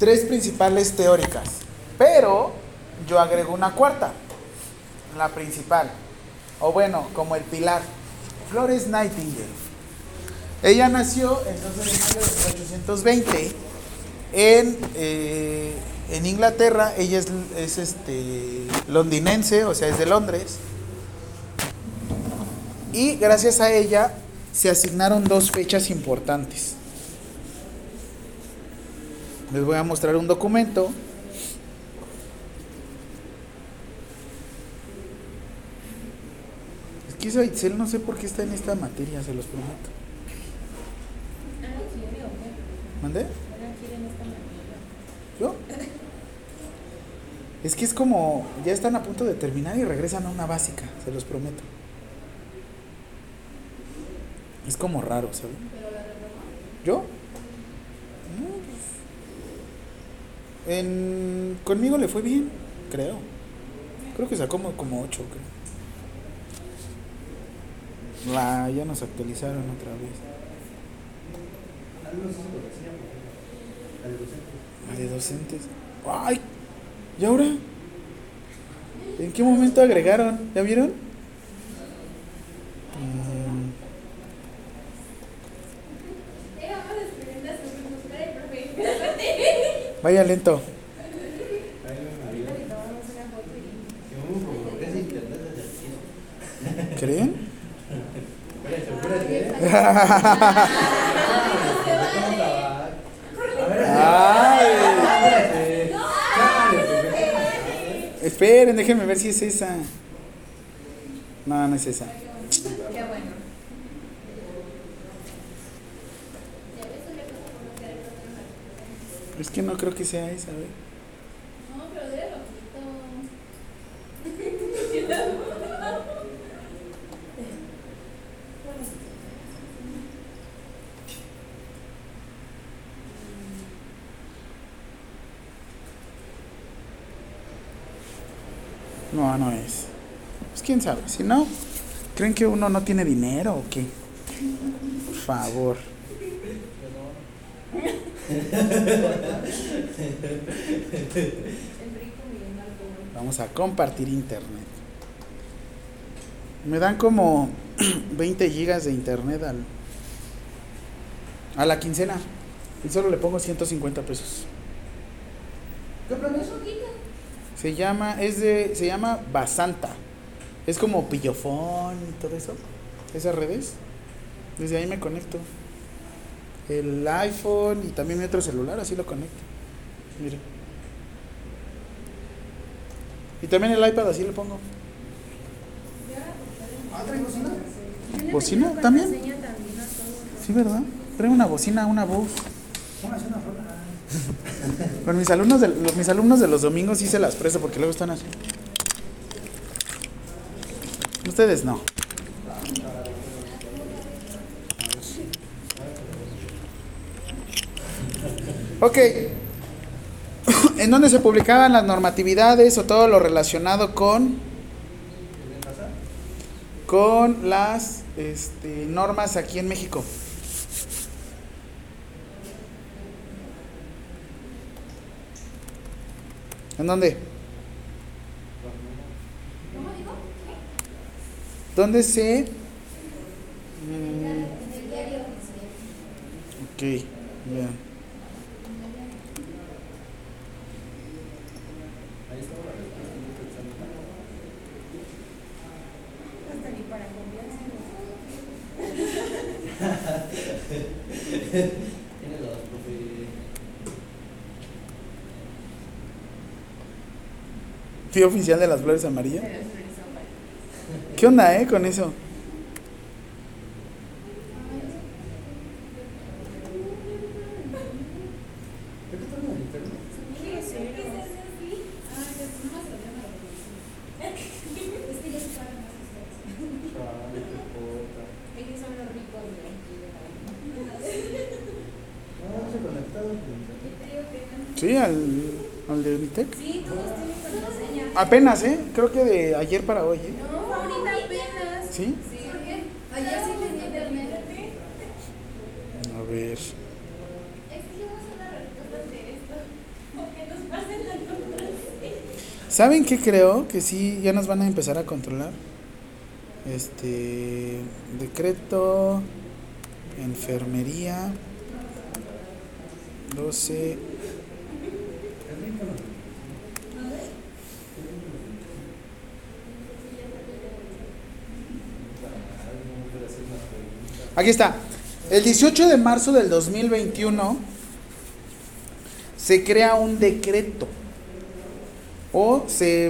tres principales teóricas, pero yo agrego una cuarta, la principal, o bueno, como el pilar, Flores Nightingale. Ella nació entonces en 1820 en, eh, en Inglaterra, ella es, es, este, londinense, o sea, es de Londres. Y gracias a ella se asignaron dos fechas importantes. Les voy a mostrar un documento. Es que esa Itzel no sé por qué está en esta materia, se los prometo. ¿Mandé? ¿Yo? Es que es como, ya están a punto de terminar y regresan a una básica, se los prometo. Es como raro, ¿sabes? ¿Yo? En, conmigo le fue bien, creo. Creo que sacó como, como 8, creo. Ya nos actualizaron otra vez. La de docentes. ¡Ay! ¿Y ahora? ¿En qué momento agregaron? ¿Ya vieron? Mm. Vaya lento. ¿Creen? Ay. Esperen, déjenme ver si es esa. No, no es esa. Qué bueno. Es que no creo que sea esa, ¿ve? No, pero de lo No, no es. Pues quién sabe. Si no, ¿creen que uno no tiene dinero o qué? Por favor. Vamos a compartir internet. Me dan como 20 gigas de internet al, a la quincena. Y solo le pongo 150 pesos. ¿Qué? Se llama, es de, se llama Basanta. Es como pillofón y todo eso. Esas redes. Desde ahí me conecto. El iPhone y también mi otro celular, así lo conecto. Mire. Y también el iPad así le pongo. ¿Bocina también? Sí, ¿verdad? Trae una bocina, una voz. Con mis alumnos de, los- mis alumnos de los domingos sí se las presto porque luego están así. Ustedes no. Ok. ¿En dónde se publicaban las normatividades o todo lo relacionado con con las este, normas aquí en México? ¿En dónde? ¿Dónde se...? Mm, ok. Fui oficial de las flores amarillas. ¿Qué onda, eh, con eso? Ellos son los ricos de Al, al de Unitec. Sí, todos tienen contraseña. Apenas, ¿eh? Creo que de ayer para hoy, ¿eh? No, ahorita apenas. ¿Sí? Sí, ¿por qué? Ayer sí tenía internet. A ver. ¿Saben qué creo? Que sí, ya nos van a empezar a controlar. Este. Decreto. Enfermería. 12. Aquí está. El 18 de marzo del 2021 se crea un decreto, o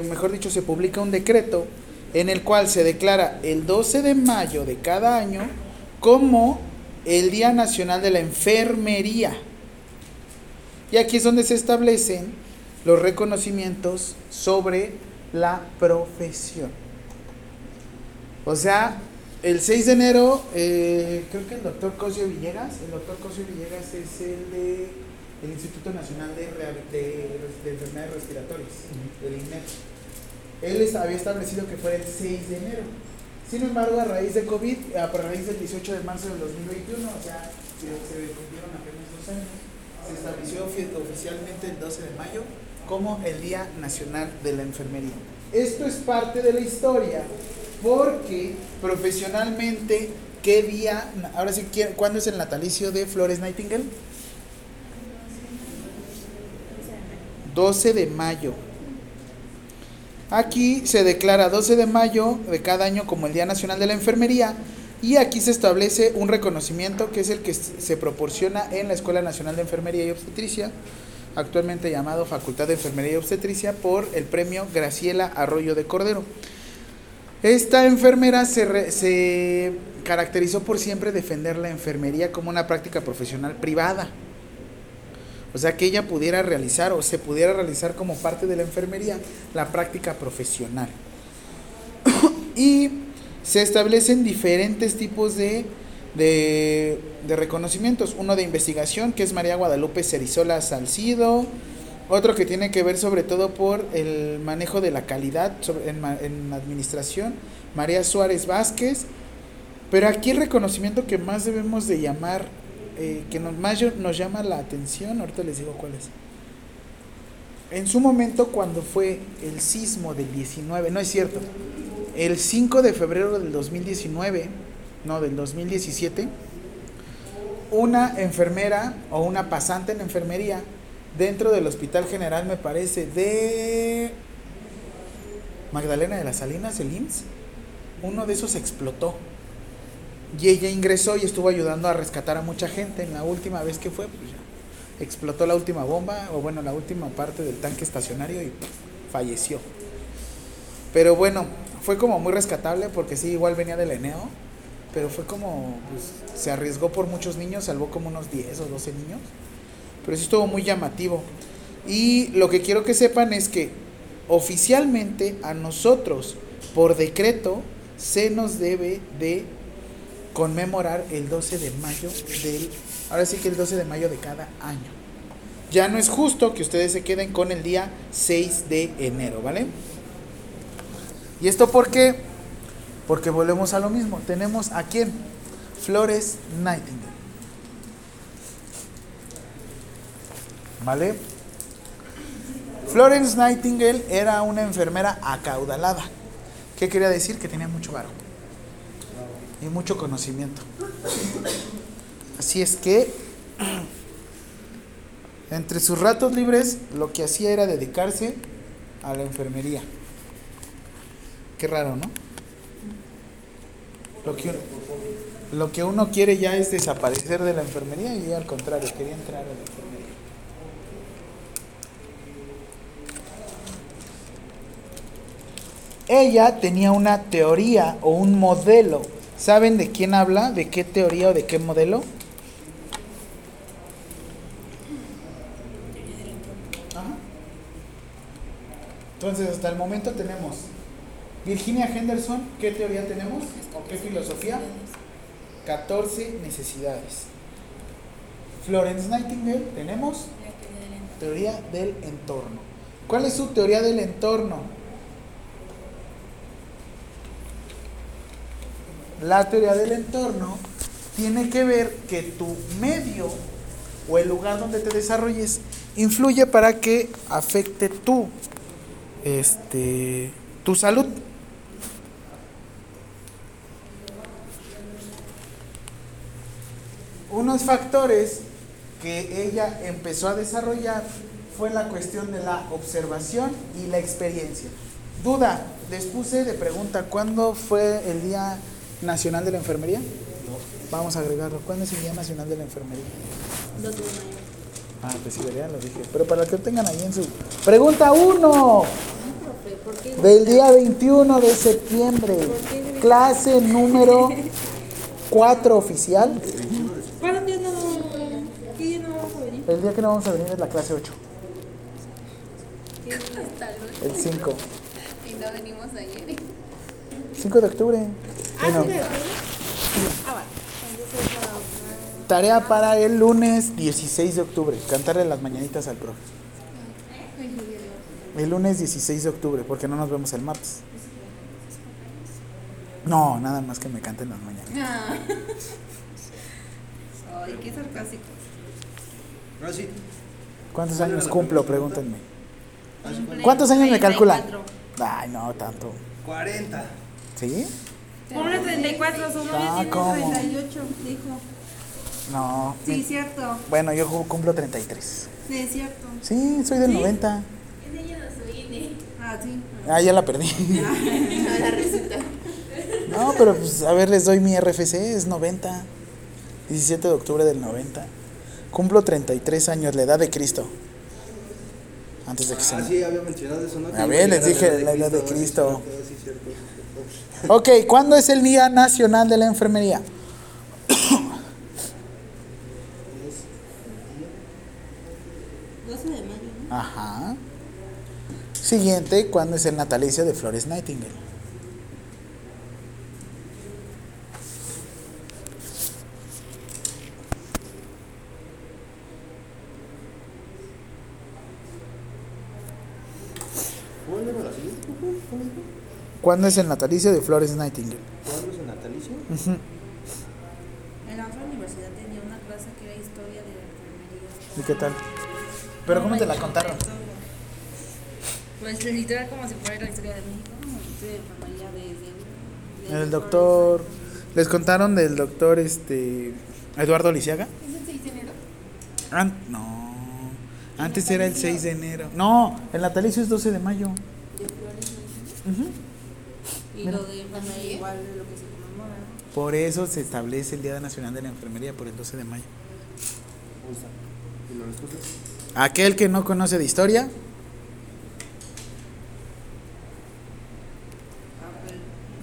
mejor dicho, se publica un decreto en el cual se declara el 12 de mayo de cada año como el Día Nacional de la Enfermería. Y aquí es donde se establecen los reconocimientos sobre la profesión. O sea, el 6 de enero, eh, creo que el doctor Cosio Villegas, el doctor Cosio Villegas es el de el Instituto Nacional de, de, de Enfermedades Respiratorias, el INEP. Él es- había establecido que fuera el 6 de enero. Sin embargo, a raíz de COVID, a raíz del 18 de marzo del 2021, o sea, se, se cumplieron apenas dos años, se estableció ofi- oficialmente el 12 de mayo como el Día Nacional de la Enfermería. Esto es parte de la historia porque profesionalmente, ¿qué día? Ahora sí, ¿quién- ¿cuándo es el natalicio de Flores Nightingale? 12 de mayo. Aquí se declara 12 de mayo de cada año como el Día Nacional de la Enfermería y aquí se establece un reconocimiento que es el que se proporciona en la Escuela Nacional de Enfermería y Obstetricia, actualmente llamado Facultad de Enfermería y Obstetricia, por el premio Graciela Arroyo de Cordero. Esta enfermera se, re- se caracterizó por siempre defender la enfermería como una práctica profesional privada. O sea, que ella pudiera realizar o se pudiera realizar como parte de la enfermería la práctica profesional. y se establecen diferentes tipos de, de, de reconocimientos. Uno de investigación, que es María Guadalupe Cerizola Salcido. Otro que tiene que ver sobre todo por el manejo de la calidad sobre- en, administración, María Suárez Vázquez. Pero aquí el reconocimiento que más debemos de llamar, eh, que nos, más nos llama la atención, ahorita les digo cuál es. En su momento, cuando fue el sismo del 19, no es cierto, el 5 de febrero del 2019, no, del 2017, una enfermera o una pasante en enfermería dentro del Hospital General, me parece, de Magdalena de las Salinas, el IMSS, uno de esos explotó. Y ella ingresó y estuvo ayudando a rescatar a mucha gente. En la última vez que fue, pues ya explotó la última bomba, o bueno, la última parte del tanque estacionario y falleció. Pero bueno, fue como muy rescatable porque sí, igual venía del Eneo, pero fue como, pues, se arriesgó por muchos niños, salvó como unos 10 o 12 niños, pero sí estuvo muy llamativo. Y lo que quiero que sepan es que oficialmente a nosotros, por decreto, se nos debe de conmemorar el 12 de mayo del, ahora sí que el 12 de mayo de cada año. Ya no es justo que ustedes se queden con el día 6 de enero, ¿vale? ¿Y esto por qué? Porque volvemos a lo mismo. Tenemos a quién? Flores Nightingale. ¿Vale? Florence Nightingale era una enfermera acaudalada. ¿Qué quería decir? Que tenía mucho varo y mucho conocimiento. Así es que entre sus ratos libres lo que hacía era dedicarse a la enfermería. Qué raro, ¿no? Lo que, uno, lo que uno quiere ya es desaparecer de la enfermería y al contrario, quería entrar a la enfermería. Ella tenía una teoría o un modelo. ¿Saben de quién habla? ¿De qué teoría o de qué modelo? Ajá. Entonces, hasta el momento tenemos Virginia Henderson, ¿qué teoría tenemos? ¿O qué filosofía? 14 necesidades. Florence Nightingale, tenemos teoría del entorno. ¿Cuál es su teoría del entorno? La teoría del entorno tiene que ver que tu medio o el lugar donde te desarrolles influye para que afecte tu este, tu salud. Unos factores que ella empezó a desarrollar fue la cuestión de la observación y la experiencia. Duda, les puse de pregunta, ¿cuándo fue el Día Nacional de la Enfermería? Vamos a agregarlo. ¿Cuándo es el Día Nacional de la Enfermería? Dos de mayo. Ah, pues sí, ya lo dije. Pero para que lo tengan ahí en su... Pregunta 1 No, profe, ¿por qué? del día 21 de septiembre. Clase número 4 oficial. ¿Cuándo día no? ¿Qué día no vamos a venir? El día que no vamos a venir es la clase 8. El 5. Y no venimos ayer. 5 de octubre. Bueno, Ah, la- tarea para el lunes 16 de octubre. Cantarle las mañanitas al profe. El lunes 16 de octubre, porque no nos vemos el martes. No, nada más que me canten las mañanitas. Ay, qué sarcástico. ¿Cuántos años cumplo? Pregúntenme. ¿Cuántos años me calculan? Ay, no, tanto. 40. ¿Sí? Ponle 34, su novia Ah, tiene ¿cómo? 38, dijo. No. Sí, mi- cierto. Bueno, yo cu- cumplo 33. Sí, es cierto. Sí, soy del 90. Ah, sí. Ah, ya la perdí. la receta. No, pero pues a ver, les doy mi RFC, es 90. 17 de octubre del 90. Cumplo 33 años, la edad de Cristo. Antes de que se Ah, me... sí, había mencionado eso, ¿no? A Que ver, les llegar dije la edad de Cristo. cierto, sí, cierto, cierto. Ok, ¿cuándo es el Día Nacional de la Enfermería? 12 de mayo, ¿no? Ajá. Siguiente, ¿cuándo es el natalicio de Flores Nightingale? ¿Cuándo era la siguiente? ¿Cuándo es el natalicio de Flores Nightingale? ¿Cuándo es el natalicio? En la otra universidad tenía una clase que era historia de la enfermería. ¿Y qué tal? ¿Pero cómo te la contaron? Pues literal como si fuera la historia de México, como la historia de enfermería desde... desde El doctor... ¿Les contaron del doctor este Eduardo Lisiaga? ¿Es el 6 de enero? An- no. Antes era el 6 de enero. No, el natalicio es 12 de mayo. Ujú. Y lo de enfermería igual de lo que se conmemora. ¿no? Por eso se establece el Día Nacional de la Enfermería por el 12 de mayo. Aquel que no conoce de historia,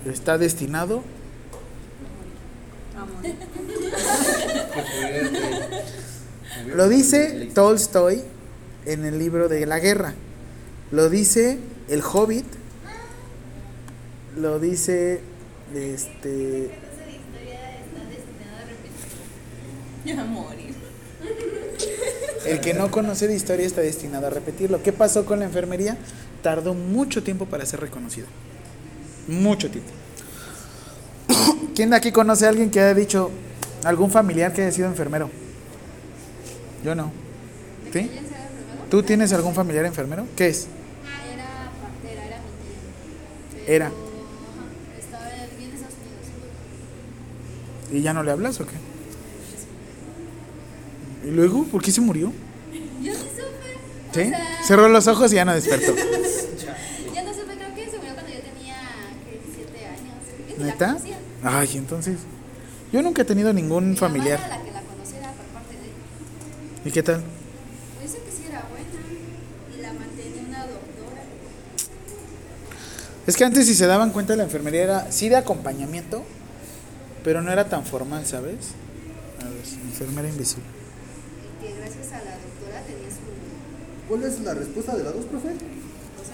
está destinado. Lo dice Tolstoy en el libro de la guerra. Lo dice el Hobbit. Lo dice este Ya morir. el que no conoce de historia está destinado a repetirlo. ¿Qué pasó con la enfermería? Tardó mucho tiempo para ser reconocido. Mucho tiempo. ¿Quién de aquí conoce a alguien que haya dicho algún familiar que haya sido enfermero? Yo no. ¿Sí? ¿Tú tienes algún familiar enfermero? ¿Qué es? Era partera, era mi tía. Pero, Era. ajá, estaba viviendo en Estados Unidos. ¿Y ya no le hablas o qué? ¿Y luego? ¿Por qué se murió? Yo sí supe. ¿Sí? O sea, Cerró los ojos y ya no despertó. ya no supe, creo que se murió cuando yo tenía ¿qué? 17 años. La ¿Neta? conocía. Ay, entonces. Yo nunca he tenido ningún Mi familiar. mamá era la que la conociera por parte de él. ¿Y qué tal? Pues dice que sí era buena. Y la mantenía una doctora. Es que antes si se daban cuenta la enfermería era sí de acompañamiento, pero no era tan formal, ¿sabes? A ver, enfermera invisible. Y que gracias a la doctora tenía su. ¿Cuál es la respuesta de la dos, profe?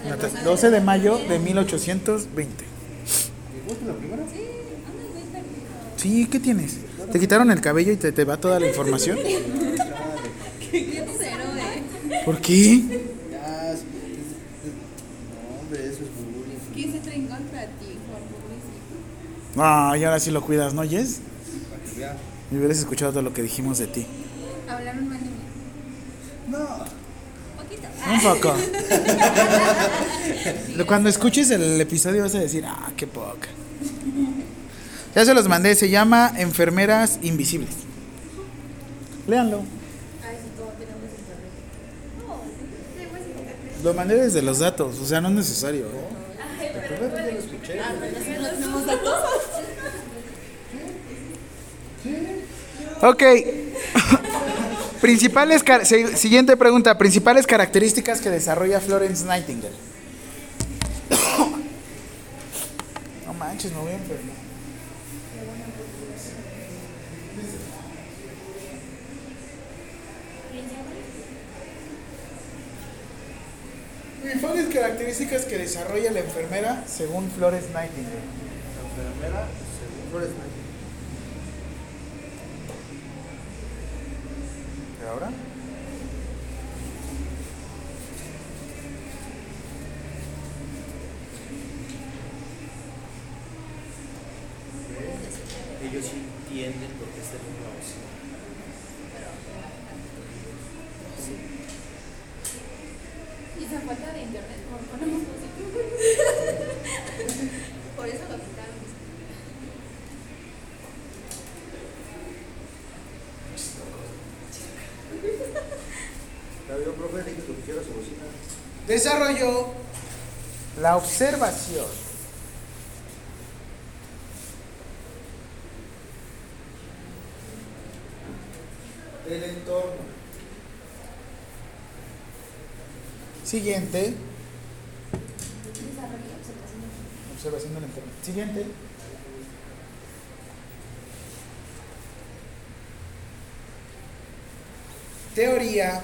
Nata- 12 de mayo de 1820. ¿Igual que la primera? Sí, anda muy perdido. Sí, ¿qué tienes? ¿Te quitaron el cabello y te, te va toda la información? Qué eh. ¿Por qué? Ya, es- es- No, hombre, eso es bullying. ¿Qué se traen contra ti, Juan? Pobrecito. Ah, y ahora sí lo cuidas, ¿no, Jess? Para que vea. Me hubieras escuchado todo lo que dijimos de ti. Hablaron mal de mí. No. Poquito. Un poco. Cuando escuches el episodio vas a decir, ah, qué poca. Ya se los mandé, se llama Enfermeras Invisibles. Léanlo. Lo mandé desde los datos, o sea, no es necesario. Ay, pero ¿Verdad que ya lo escuché? Ah, pero nosotros no tenemos datos. Ok. Principales siguiente pregunta. Principales características que desarrolla Florence Nightingale. No manches, me voy a enfermar. Principales características que desarrolla la enfermera según Florence Nightingale. La enfermera, según Flores Nightingale. ¿Y ahora? Ellos sí entienden por qué está en una opción. Y esa falta de internet, ¿cómo ponemos positivo? Por eso lo quitaron. La vio, profe, dije lo que quiera solucionar. Desarrolló la observación. del entorno. Siguiente. Observación del entorno. Siguiente. Teoría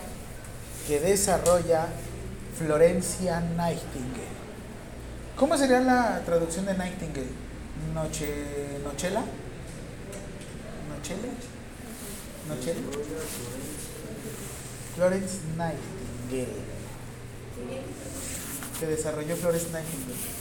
que desarrolla Florencia Nightingale. ¿Cómo sería la traducción de Nightingale? Noche, ¿Nochela? ¿Nochela? ¿Nochela? Florence Nightingale. Que desarrolló Florence Nightingale.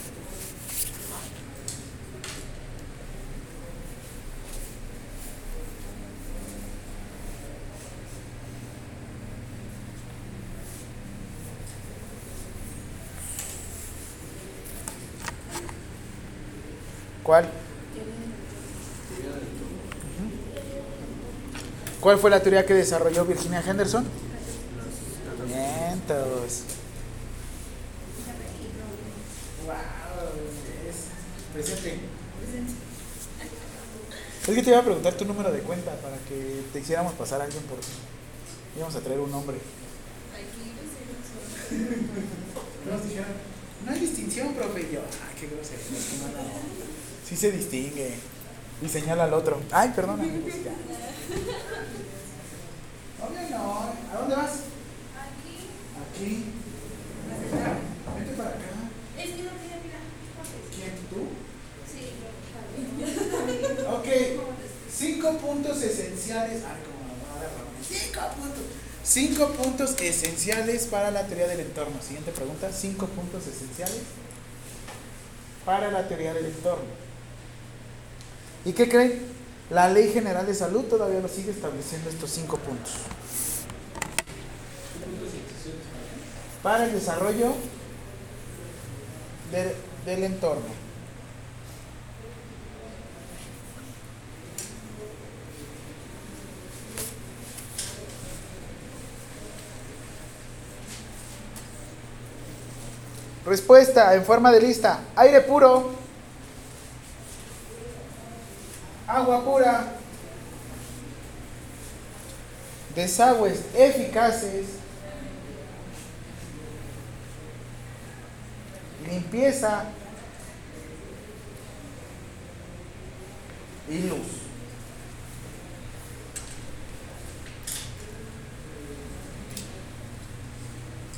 ¿Cuál? Ujú. ¿Cuál fue la teoría que desarrolló Virginia Henderson? Vientos. Presente. Es que te iba a preguntar tu número de cuenta para que te hiciéramos pasar a alguien por íbamos a traer un nombre. Nos dijeron, no hay distinción, profe. Y yo, ah, qué grosero. no, no, no. Sí se distingue. Y señala al otro. Ay, perdona. pues Obvio no. ¿A dónde vas? Aquí. Vente para acá. Es que no tiene mira. ¿Quién? ¿Tú? Sí, Ok. Cinco puntos esenciales. Ay, como. Cinco puntos. Cinco puntos esenciales para la teoría del entorno. Siguiente pregunta. Cinco puntos esenciales para la teoría del entorno. ¿Y qué creen? La Ley General de Salud todavía lo sigue estableciendo estos cinco puntos. Para el desarrollo del, del entorno. Respuesta en forma de lista. Aire puro. Agua pura. Desagües eficaces. Limpieza. Y luz.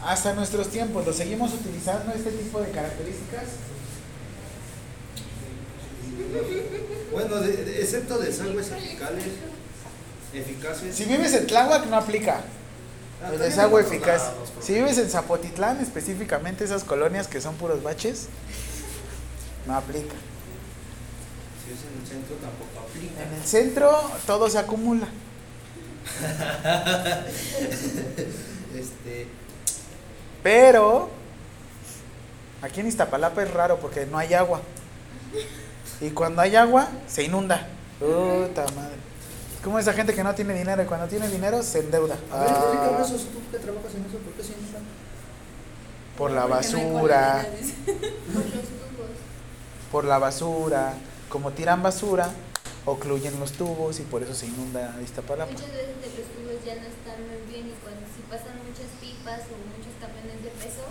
Hasta nuestros tiempos, ¿lo seguimos utilizando este tipo de características? Bueno, de- de- excepto desagües eficaces. Eficaces. Si vives en Tláhuac no aplica. Ah, El también desagüe eficaz. lados. Si vives en Zapotitlán, específicamente esas colonias que son puros baches, no aplica. Si es en el centro tampoco aplica. En el centro todo se acumula. Este, Pero aquí en Iztapalapa es raro porque no hay agua. Y cuando hay agua, se inunda. Puta madre. Es como esa gente que no tiene dinero y cuando tiene dinero se endeuda. A ver, Ah, explícame eso, tú que trabajas en eso, ¿por qué se inunda? por la basura. Por los tubos. por la basura. Como tiran basura, ocluyen los tubos y por eso se inunda Iztapalapa. Muchas veces de los tubos ya no están muy bien y cuando si pasan muchas pipas o muchos camiones de peso,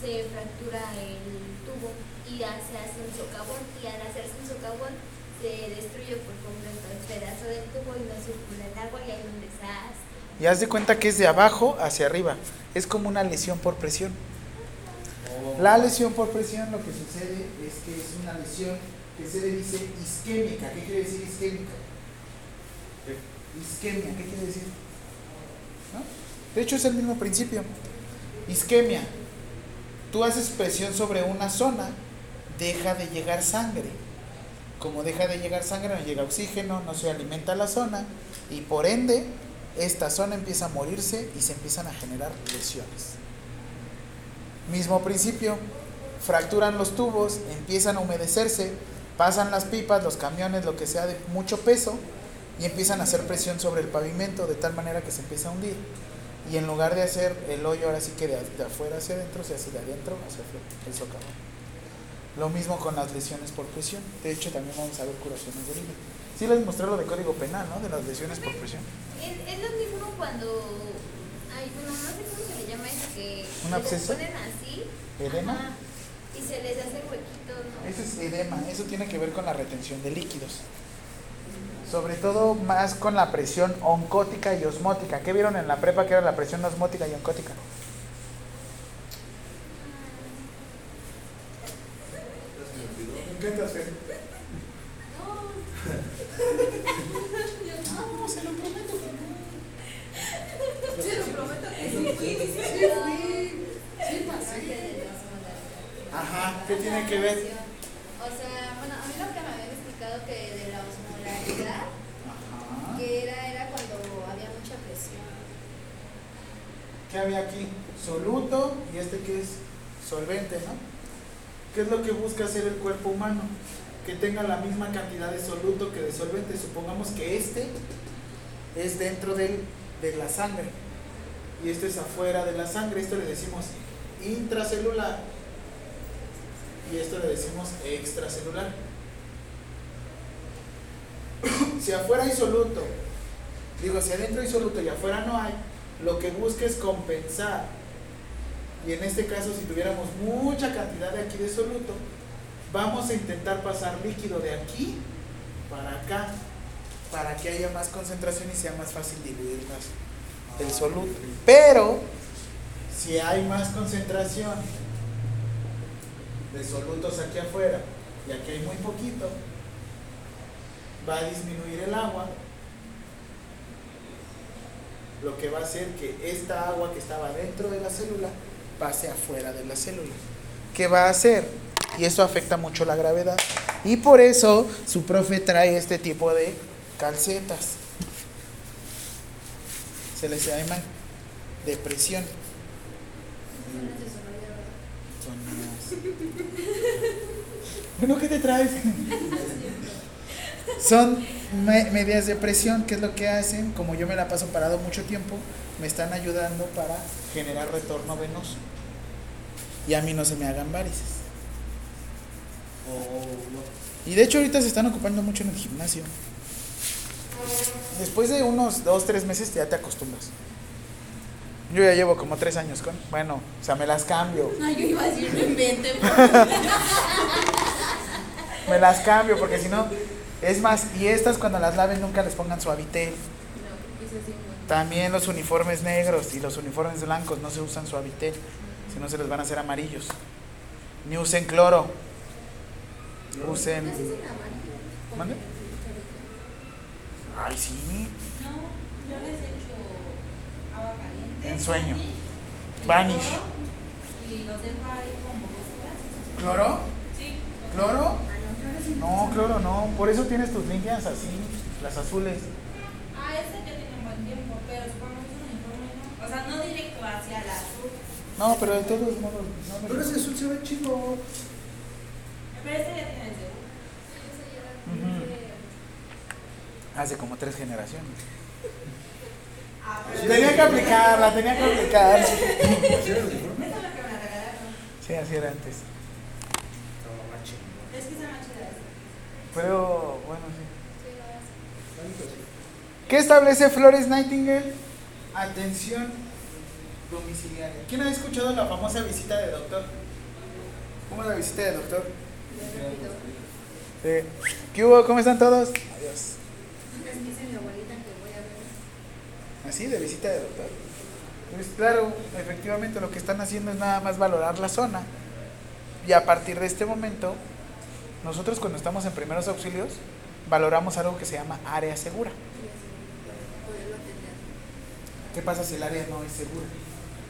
se fractura el tubo ya se hace un socavón y al hacerse un socavón se destruye por completo el pedazo del tubo y no circula el agua y hay un desastre. Y haz de cuenta que es de abajo hacia arriba. Es como una lesión por presión. La lesión por presión lo que sucede es que es una lesión que se le dice isquémica. ¿Qué quiere decir isquémica? Isquemia, ¿qué quiere decir? De hecho es el mismo principio. Isquemia. Tú haces presión sobre una zona, deja de llegar sangre. Como deja de llegar sangre, no llega oxígeno, no se alimenta la zona y por ende esta zona empieza a morirse y se empiezan a generar lesiones. Mismo principio, fracturan los tubos, empiezan a humedecerse, pasan las pipas, los camiones, lo que sea de mucho peso y empiezan a hacer presión sobre el pavimento de tal manera que se empieza a hundir. Y en lugar de hacer el hoyo ahora sí que de, afuera hacia adentro, se hace de adentro hacia afuera, el socavón. Lo mismo con las lesiones por presión. De hecho, también vamos a ver curaciones de orina. Sí les mostré lo de código penal, ¿no? De las lesiones por presión. Es, es lo mismo cuando. Ay, bueno, no sé cómo se le llama eso que. ¿Un absceso? Se ponen así. ¿Edema? ajá, y se les hace huequito, ¿no? Eso es edema, eso tiene que ver con la retención de líquidos. Sobre todo más con la presión oncótica y osmótica. ¿Qué vieron en la prepa que era la presión osmótica y oncótica? No, se lo prometo que no. Se lo prometo que sí. Sí, pasé. Ajá, ¿qué tiene que ver? O sea, bueno, a mí lo que me habían explicado que de la osmolaridad, Ajá. que era, era cuando había mucha presión. ¿Qué había aquí? Soluto y este que es solvente, ¿no? ¿Qué es lo que busca hacer el cuerpo humano? Que tenga la misma cantidad de soluto que de solvente. Supongamos que este es dentro del, de la sangre y este es afuera de la sangre. Esto le decimos intracelular y esto le decimos extracelular. si afuera hay soluto, digo, si adentro hay soluto y afuera no hay, lo que busca es compensar. Y en este caso, si tuviéramos mucha cantidad de aquí de soluto, vamos a intentar pasar líquido de aquí para acá, para que haya más concentración y sea más fácil diluir más el soluto. Pero, si hay más concentración de solutos aquí afuera y aquí hay muy poquito, va a disminuir el agua lo que va a hacer que esta agua que estaba dentro de la célula pase afuera de la célula. ¿Qué va a hacer? Y eso afecta mucho la gravedad. Y por eso su profe trae este tipo de calcetas. Se les llama depresión. Bueno, ¿qué te traes? Son me- medias de presión, que es lo que hacen, como yo me la paso parado mucho tiempo, me están ayudando para generar retorno venoso. Y a mí no se me hagan varices. Y de hecho ahorita se están ocupando mucho en el gimnasio. Después de unos dos, tres meses ya te acostumbras. Yo ya llevo como tres años con. Bueno, o sea, me las cambio. Ay, yo iba a decir, no inventen. Me las cambio porque si no. Es más, y estas cuando las laven nunca les pongan suavitel. También los uniformes negros y los uniformes blancos no se usan suavitel, si no se les van a hacer amarillos. Ni usen cloro. Usen. ¿Mande? Ay, sí. No, yo les echo agua caliente. En sueño. Vanish. Y los dejo ahí como dos horas. ¿Cloro? Sí. ¿Cloro? No, cloro no. Por eso tienes tus líneas así, las azules. Ah, ese ya tiene un buen tiempo, pero supongamos un uniforme, ¿no? O sea, no directo hacia la azul, No, pero de todos modos, no me Pero ese azul se ve chido. Pero este ya tiene el seguro. Hace como tres generaciones. Ah, pero Tenía que aplicarla, tenía que aplicar. ¿Sí era el uniforme? Eso es lo que me regalaron. Sí, así era antes. Estaba más chingón. Es que está más chida esta. Pero, bueno, sí. ¿Qué establece Flores Nightingale? Atención domiciliaria. ¿Quién ha escuchado la famosa visita de doctor? ¿Cómo es la visita de doctor? Sí. ¿Qué hubo? ¿Cómo están todos? Adiós. Así, de visita de doctor. Pues claro, efectivamente lo que están haciendo es nada más valorar la zona. Y a partir de este momento, nosotros cuando estamos en primeros auxilios, valoramos algo que se llama área segura. ¿Qué pasa si el área no es segura?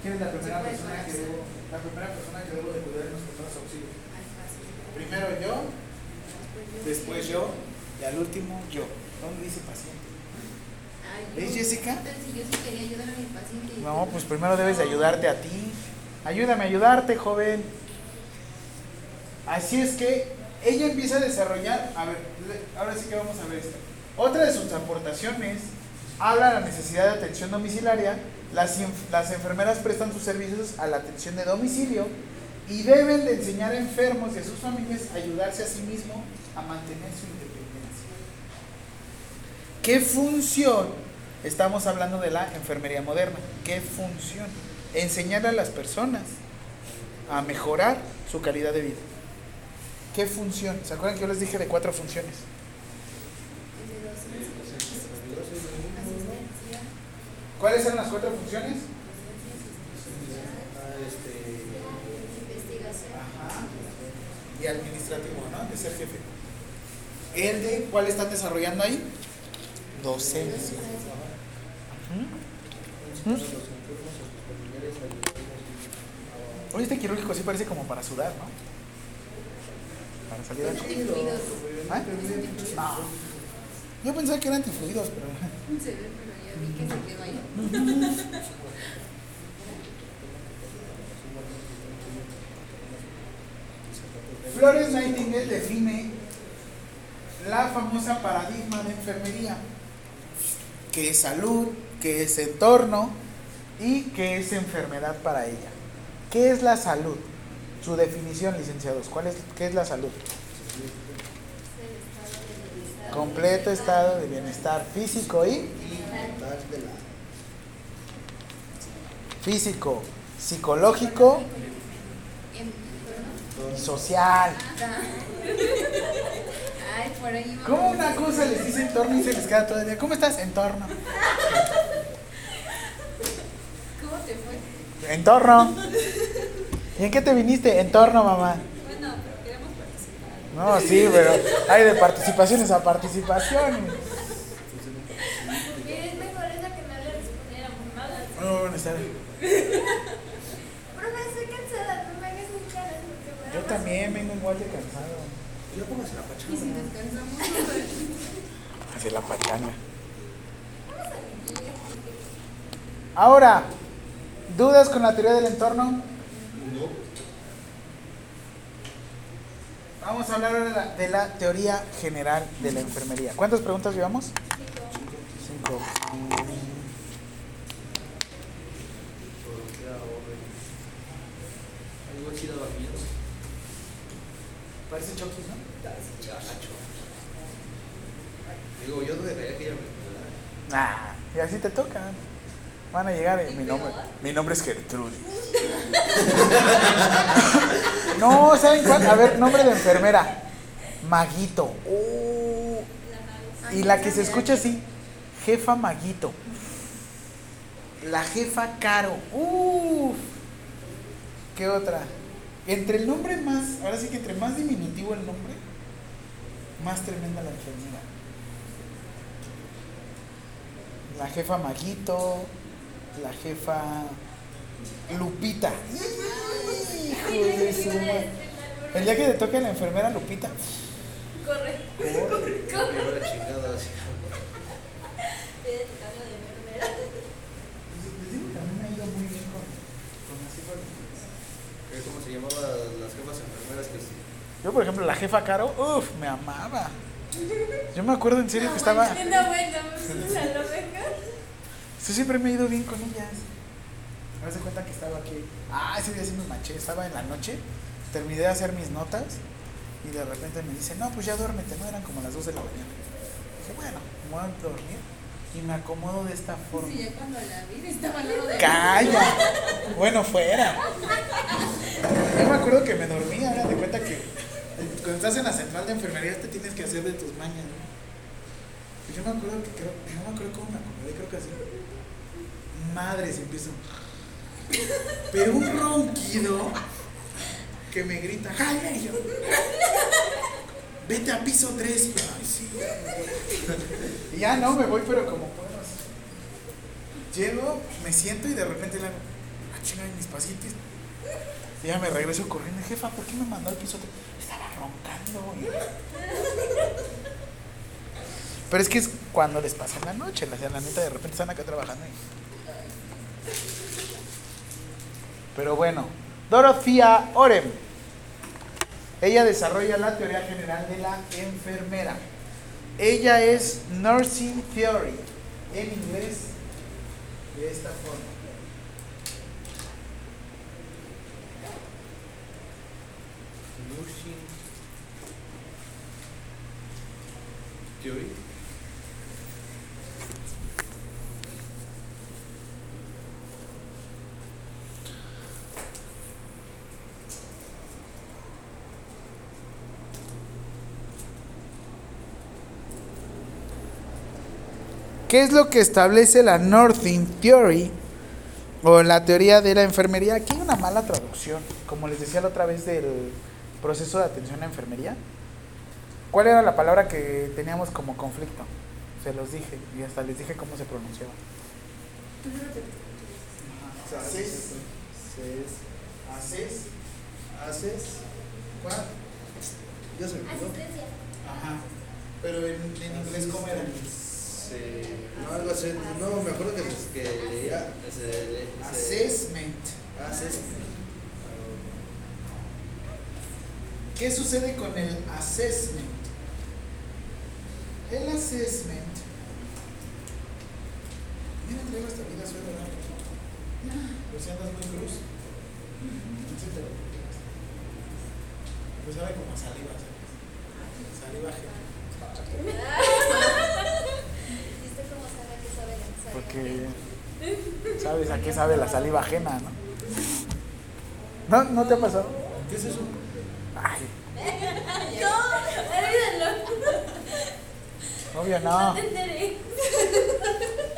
¿Quién es la primera persona que debo, la primera persona que debo de cuidar en los primeros auxilios? Primero yo, después yo y al último yo. ¿Dónde dice paciente? ¿Ves, Jessica? ¿qué tal Si yo sí quería ayudar a mi paciente. y- No, pues primero debes de ayudarte a ti. Ayúdame a ayudarte, joven. Así es que ella empieza a desarrollar, a ver, ahora sí que vamos a ver esto. Otra de sus aportaciones habla de la necesidad de atención domiciliaria. Las, las enfermeras prestan sus servicios a la atención de domicilio y deben de enseñar a enfermos y a sus familias a ayudarse a sí mismos a mantener su independencia. ¿Qué función? Estamos hablando de la enfermería moderna. ¿Qué función? Enseñar a las personas a mejorar su calidad de vida. ¿Qué función? ¿Se acuerdan que yo les dije de cuatro funciones? ¿Cuáles eran las cuatro funciones? Investigación. Ajá. Y administrativo, ¿no? De ser jefe. ¿El de cuál están desarrollando ahí? Docencia. Ayudarlos. Oye, este quirúrgico sí parece como para sudar, ¿no? Para salir a... Antifluidos. ¿Ah? No. Yo pensaba que eran antifluidos, pero... Se ve, pero ya vi que se quedó ahí. Flores Nightingale define la famosa paradigma de enfermería, que es salud, que es entorno y que es enfermedad para ella. ¿Qué es la salud? Su definición, licenciados, ¿cuál es, ¿qué es la salud? Completo estado de bienestar físico y físico, psicológico y social. ¿Cómo una cosa les dice entorno y se les queda todo el día? ¿Cómo estás? Entorno. ¿Cómo te fue? Entorno. ¿Y en qué te viniste? Entorno, mamá. Bueno, pero queremos participar. No, sí, pero hay de participaciones a participaciones. Mira, es mejor esa que no le respondiéramos nada. No, bueno, está bien. Profe, estoy cansada, no me hagas mi cara. porque me da Yo también vengo igual de cansado. Ya póngase la Y si pachanga. descansamos. Así la pachanga. Ahora, ¿dudas con la teoría del entorno? Vamos a hablar ahora de la, de la teoría general de la enfermería. ¿Cuántas preguntas llevamos? Cinco. Miedo. Parece Chucky, ¿no? Digo, yo de verdad que ella me cuidara. Ah, y así te toca. Van a llegar mi nombre, mi nombre es Gertrudis. No, ¿saben cuál? A ver, nombre de enfermera. Maguito. Oh. Y la que se escucha así, jefa Maguito. La jefa Caro. Uf. ¿Qué otra? Entre el nombre más, ahora sí que entre más diminutivo el nombre, más tremenda la enfermera. La jefa Maguito, la jefa Lupita. Hijo de su madre. El día que te toque la enfermera Lupita. Corre. Me hubiera chingado así. Tienes que cambiar de enfermera. Les digo que a mí me ha ido muy bien con, con las cifras. ¿Qué- ¿Cómo se llamaban las jefas enfermeras que Yo, por ejemplo, la jefa Caro, uff, me amaba. Yo me acuerdo en serio que estaba. No, bueno, la lobeca. Yo siempre me he ido bien con ellas. Me de cuenta que estaba aquí. Ah, ese día sí me manché. Estaba en la noche. Terminé de hacer mis notas. Y de repente me dice, no, pues ya duérmete. No eran como las 2 de la mañana. Dije, bueno, me voy a dormir. Y me acomodo de esta forma. Sí, ya cuando la vi estaba al lado de ¡Calla! Bueno, fuera. Yo me acuerdo que me dormía, hagan de cuenta que cuando estás en la central de enfermería te tienes que hacer de tus mañas, ¿no? Yo me acuerdo que creo, no me acuerdo cómo me acomodé, creo que así. Madres, empiezo. Pero un ronquido que me grita, Jaime, yo. Vete a piso 3. Y yo, ay, sí. Y ya no, me voy, pero como puedo. Llego, me siento y de repente le hago, ah, mis pasitos. Y ya me regreso corriendo, jefa, ¿por qué me mandó al piso? tres?" Estaba roncando. Pero es que es cuando les pasa en la noche, la neta de repente están acá trabajando. y- Pero bueno, Dorothea Orem. Ella desarrolla la teoría general de la enfermera. Ella es Nursing Theory en inglés de esta forma. Nursing Theory. ¿Qué es lo que establece la Northing Theory o la teoría de la enfermería? Aquí hay una mala traducción, como les decía la otra vez del proceso de atención a enfermería. ¿Cuál era la palabra que teníamos como conflicto? Se los dije y hasta les dije cómo se pronunciaba. Haces, haces, haces, ¿cuál? Ya se me. Ajá. Pero en, en inglés, ¿cómo era? Se- No, algo así. No, me acuerdo que, que leía. se- se- Assessment. Assessment. ¿Qué sucede con el assessment? El assessment. Mira, traigo esta vida suena, ¿verdad? Pues si andas muy cruz. Sí te lo. Pues sabe como a saliva, ¿sabes? Saliva ajena. ¿Viste cómo sabe que sabe la sabe? Porque sabes a qué sabe la saliva ajena, ¿no? ¿No, ¿No te ha pasado? ¿Qué es eso? Ay, No, olvídalo. obvio No.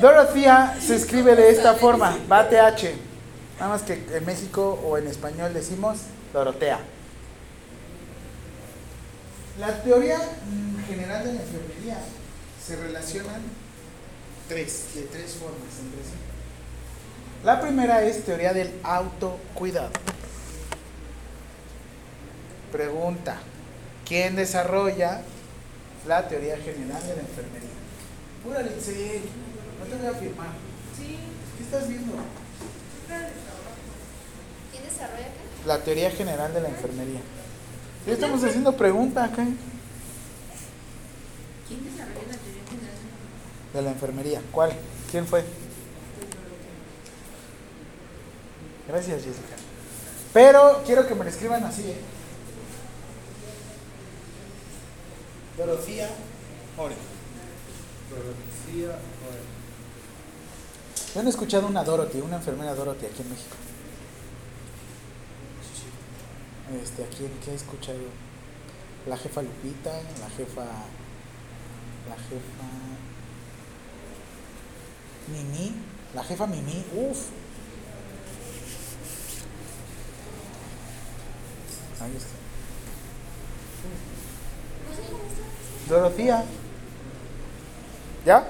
Dorothea se escribe de esta forma, bate H. Nada más que en México o en español decimos Dorotea. La teoría general de la enfermería se relacionan tres, de tres formas. La primera es teoría del autocuidado. Pregunta, ¿quién desarrolla la teoría general de la enfermería? Pura Litzel, no te voy a firmar. Sí, ¿Qué estás viendo? ¿Quién desarrolla acá? La teoría general de la enfermería. Ya estamos haciendo preguntas acá ¿Quién desarrolla? De la enfermería. ¿Cuál? ¿Quién fue? Gracias, Jessica. Pero quiero que me lo escriban así, ¿eh? Dorothea Ore. Dorothea Ore. No he escuchado una Dorothy, una enfermera Dorothy aquí en México. Este, aquí, ¿qué he escuchado? La jefa Lupita, la jefa. La jefa. Mimi, la jefa Mimi, uff. Ahí está. Dorothea. ¿Ya?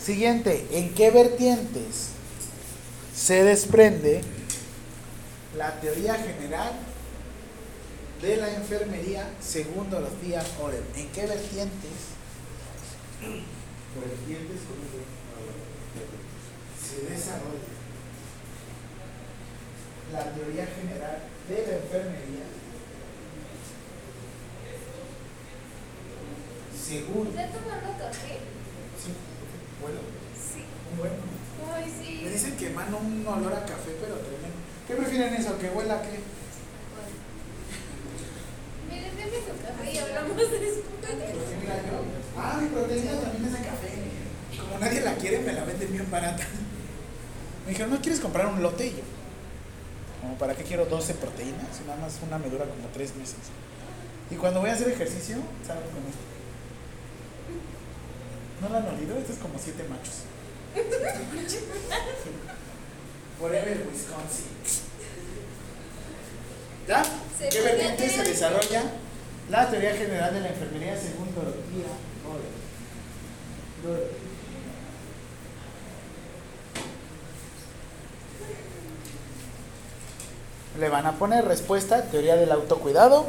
Siguiente, ¿en qué vertientes se desprende la teoría general de la enfermería según Dorothea Orem? ¿En qué vertientes vertientes se desarrolla la teoría general de la enfermería según ¿Estás tomando café? sí, bueno, Sí. bueno. Ay, Me sí. dicen que emana un olor a café, pero tremendo. ¿Qué prefieren eso? ¿Que huela a qué? Miren, denme su café y hablamos después. Ah, mi proteína también es de café. Como nadie la quiere, me la venden bien barata. Me dijeron, ¿no quieres comprar un lote? Y yo, como, ¿para qué quiero 12 proteínas? Nada más una me dura como 3 meses. Y cuando voy a hacer ejercicio, salgo con esto. ¿No lo han olido? Esto es como 7 machos. Forever Wisconsin. ¿Ya? ¿Qué vertiente se desarrolla la teoría general de la enfermería según Dorothea Oren? Dor- Le van a poner respuesta, teoría del autocuidado.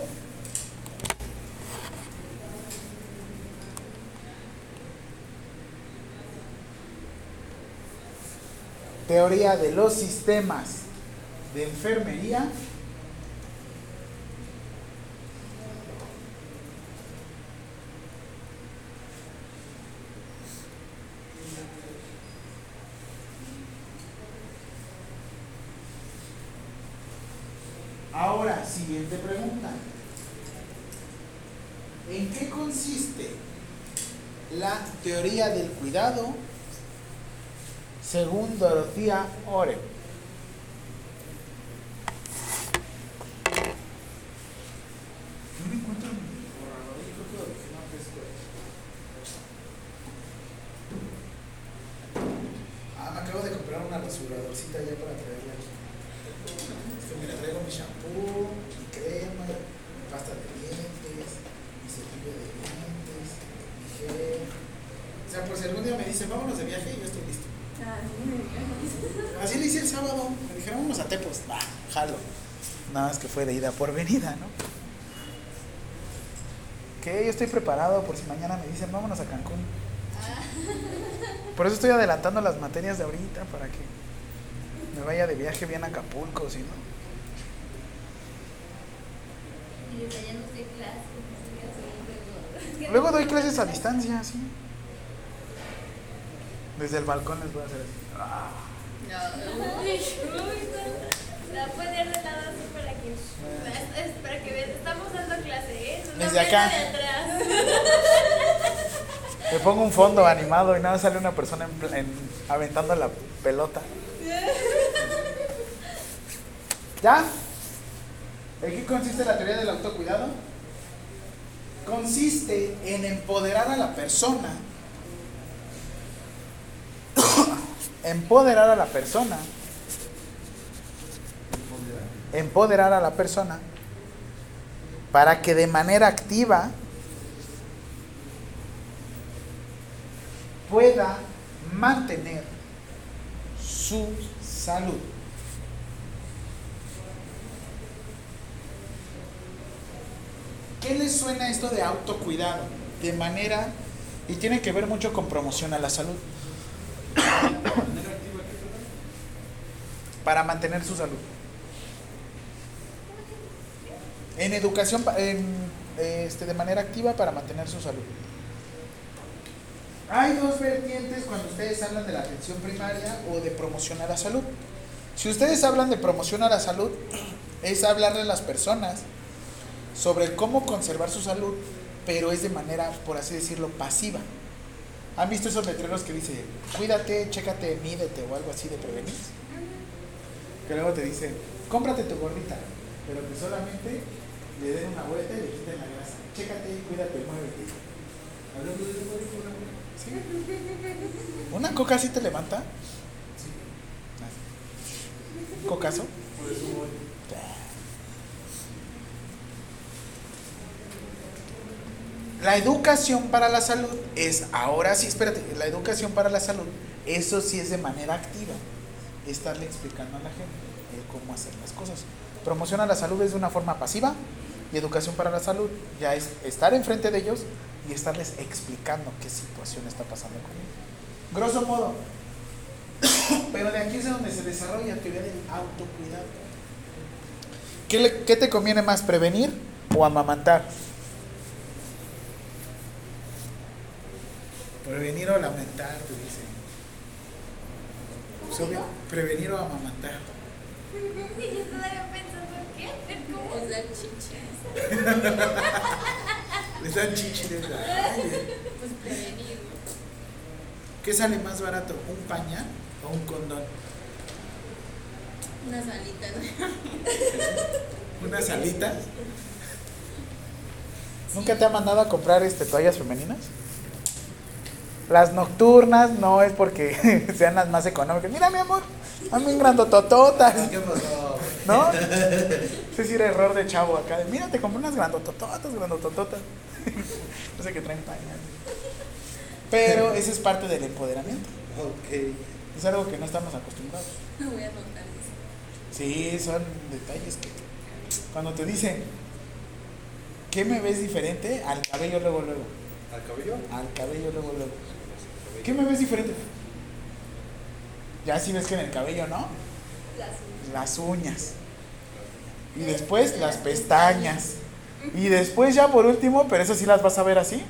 Teoría de los sistemas de enfermería. Ahora, siguiente pregunta. ¿En qué consiste la teoría del cuidado según Dorothea Oren? No me encuentro en mi borrador, yo creo que lo dejé más fresco. Ah, me acabo de comprar una rasuradorcita ya para traerla aquí. Es que mira, traigo mi shampoo, mi crema, mi pasta de dientes, mi cepillo de dientes, mi gel. O sea, por si algún día me dicen, vámonos de viaje, yo estoy listo. Así le hice el sábado. Me dijeron, vámonos a Tepos. Bah, jalo. Nada más que fue de ida por venida, ¿no? Que yo estoy preparado por si mañana me dicen, vámonos a Cancún. Por eso estoy adelantando las materias de ahorita para que me vaya de viaje bien a Acapulco, si no. No luego- doy clases a distancia, sí. Desde el balcón les voy a hacer así. Ah. Uy, no. Es- es para que veas. Estamos dando clase, ¿eh? Desde acá. de atrás. Le pongo un fondo animado y nada sale una persona en en- aventando la pelota. ¿Ya? ¿En qué consiste la teoría del autocuidado? Consiste en empoderar a la persona. empoderar a la persona. Empoderar a la persona para que de manera activa pueda mantener su salud. ¿Qué les suena esto de autocuidado? De manera, y tiene que ver mucho con promoción a la salud. Para mantener su salud. En educación, este, de manera activa para mantener su salud. Hay dos vertientes cuando ustedes hablan de la atención primaria o de promoción a la salud. Si ustedes hablan de promoción a la salud, es hablarle a las personas sobre cómo conservar su salud, pero es de manera, por así decirlo, pasiva. ¿Han visto esos letreros que dice, cuídate, chécate, mídete o algo así de prevenir? Que luego te dicen, cómprate tu gordita, pero que solamente le den una vuelta y le quiten la grasa. Chécate, cuídate, muévete. Hablando de una. ¿Sí? ¿Una coca sí te levanta? ¿Un cocazo? Por eso voy. La educación para la salud es, ahora sí, espérate, la educación para la salud, eso sí es de manera activa, estarle explicando a la gente el cómo hacer las cosas. Promoción a la salud es de una forma pasiva y educación para la salud ya es estar enfrente de ellos y estarles explicando qué situación está pasando conmigo. Grosso modo. Pero de aquí es donde se desarrolla la teoría del autocuidado. ¿Qué, le- qué te conviene más, prevenir o amamantar? Prevenir o lamentar, te dicen. Prevenir o amamantar. O sea, chichas. Les dan chichines. ay, Pues prevenir. ¿Qué sale más barato? ¿Un pañal o un condón? Unas alitas. ¿Unas alitas? ¿Nunca te ha mandado a comprar este, toallas femeninas? Las nocturnas no es porque sean las más económicas. Mira, mi amor, a mí grandotototas. ¿Qué pasó? ¿No? Ese sí era error de chavo acá. de, Mira, te compré unas grandotototas, grandotototas. no sé qué traen pañal. Pero ese es parte del empoderamiento. Ok. Es algo que no estamos acostumbrados. No voy a anotar eso. Sí, son detalles que cuando te dicen, ¿qué me ves diferente? Al cabello luego, luego. ¿Al cabello? Al cabello luego, luego. ¿Qué me ves diferente? Ya si ves que en el cabello, ¿no? Las uñas. Y después las pestañas. Y después ya por último, pero eso sí las vas a ver así.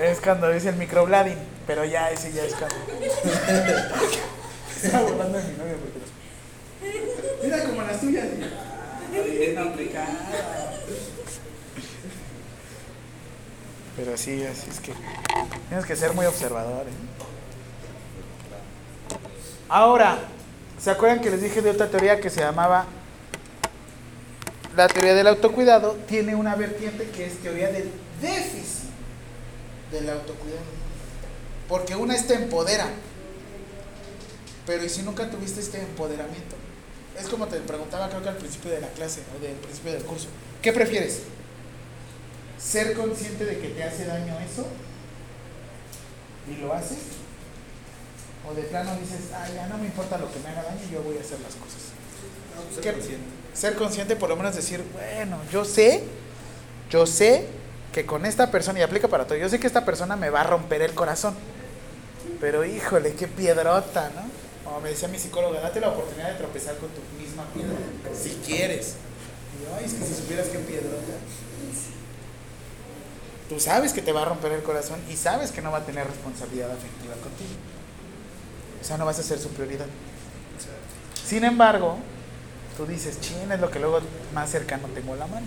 Es cuando es el microblading. Pero ya ese ya es cuando. Estaba burlando de mi novio porque Mira como las tuyas. Bien aplicada. Pero sí, así es que tienes que ser muy observador. ¿eh? Ahora, ¿se acuerdan que les dije de otra teoría que se llamaba la teoría del autocuidado? Tiene una vertiente que es teoría del déficit del autocuidado. Porque una te empodera. Pero ¿y si nunca tuviste este empoderamiento? Es como te preguntaba creo que al principio de la clase o del principio del curso. ¿Qué prefieres? ¿Ser consciente de que te hace daño eso? ¿Y lo haces? ¿O de plano dices, ah, ya no me importa lo que me haga daño, yo voy a hacer las cosas? No, pues ser consciente. Ser consciente, por lo menos decir, bueno, yo sé, yo sé que con esta persona, y aplica para todo, yo sé que esta persona me va a romper el corazón. Pero híjole, qué piedrota, ¿no? Como me decía mi psicóloga, date la oportunidad de tropezar con tu misma piedra, si quieres. Y yo, ay, es que si supieras qué piedrota. Tú sabes que te va a romper el corazón y sabes que no va a tener responsabilidad afectiva contigo. O sea, no vas a ser su prioridad. Sin embargo, tú dices, chin, es lo que luego más cercano tengo la mano,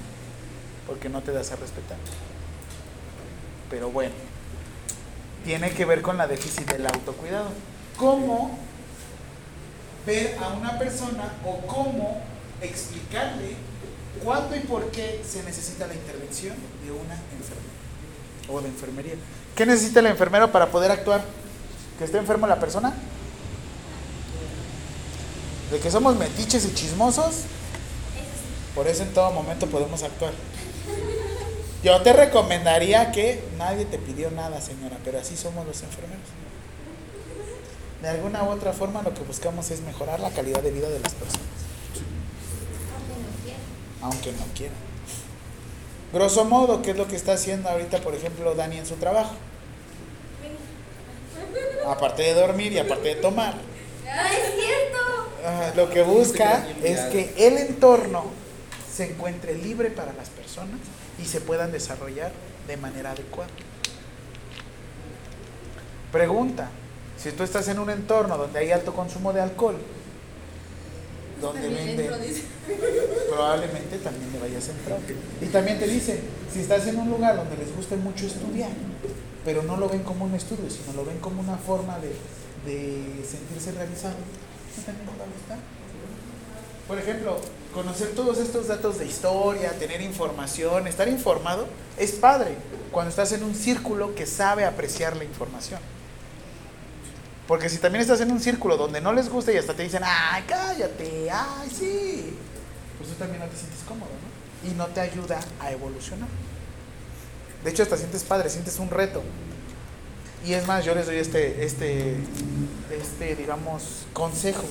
porque no te das a respetar. Pero bueno, tiene que ver con la déficit del autocuidado. ¿Cómo ver a una persona o cómo explicarle cuándo y por qué se necesita la intervención de una enfermera o de enfermería? ¿Qué necesita el enfermero para poder actuar? ¿Que esté enfermo la persona? De que somos metiches y chismosos, por eso en todo momento podemos actuar. Yo te recomendaría que nadie te pidió nada, señora, pero así somos los enfermeros. De alguna u otra forma lo que buscamos es mejorar la calidad de vida de las personas, Aunque no quiera. aunque no quieran. Grosso modo, ¿qué es lo que está haciendo ahorita, por ejemplo, Dani en su trabajo? Aparte de dormir y aparte de tomar. ¡Ay, es! Ajá, lo que busca es que el entorno se encuentre libre para las personas y se puedan desarrollar de manera adecuada. Pregunta, si tú estás en un entorno donde hay alto consumo de alcohol, donde venden, dice. probablemente también le vayas a entrar. Y también te dicen, si estás en un lugar donde les guste mucho estudiar, pero no lo ven como un estudio, sino lo ven como una forma de, de sentirse realizado, Por ejemplo, conocer todos estos datos de historia, tener información, estar informado, es padre cuando estás en un círculo que sabe apreciar la información. Porque si también estás en un círculo donde no les gusta y hasta te dicen, ay, cállate, ay, sí, pues tú también no te sientes cómodo, ¿no? Y no te ayuda a evolucionar. De hecho, hasta sientes padre, sientes un reto. Y es más, yo les doy este, este, este, digamos, consejo.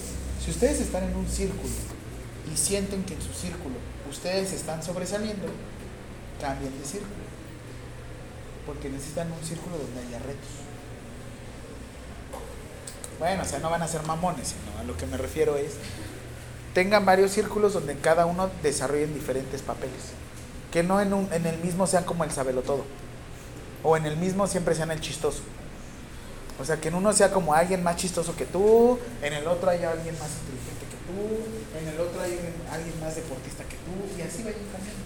Si ustedes están en un círculo y sienten que en su círculo ustedes están sobresaliendo, cambien de círculo. Porque necesitan un círculo donde haya retos. Bueno, o sea, no van a ser mamones, sino a lo que me refiero es, tengan varios círculos donde cada uno desarrollen diferentes papeles. Que no en, un- en el mismo sean como el todo O en el mismo siempre sean el chistoso. O sea, que en uno sea como alguien más chistoso que tú, en el otro haya alguien más inteligente que tú, en el otro hay alguien más deportista que tú, y así va a ir cambiando.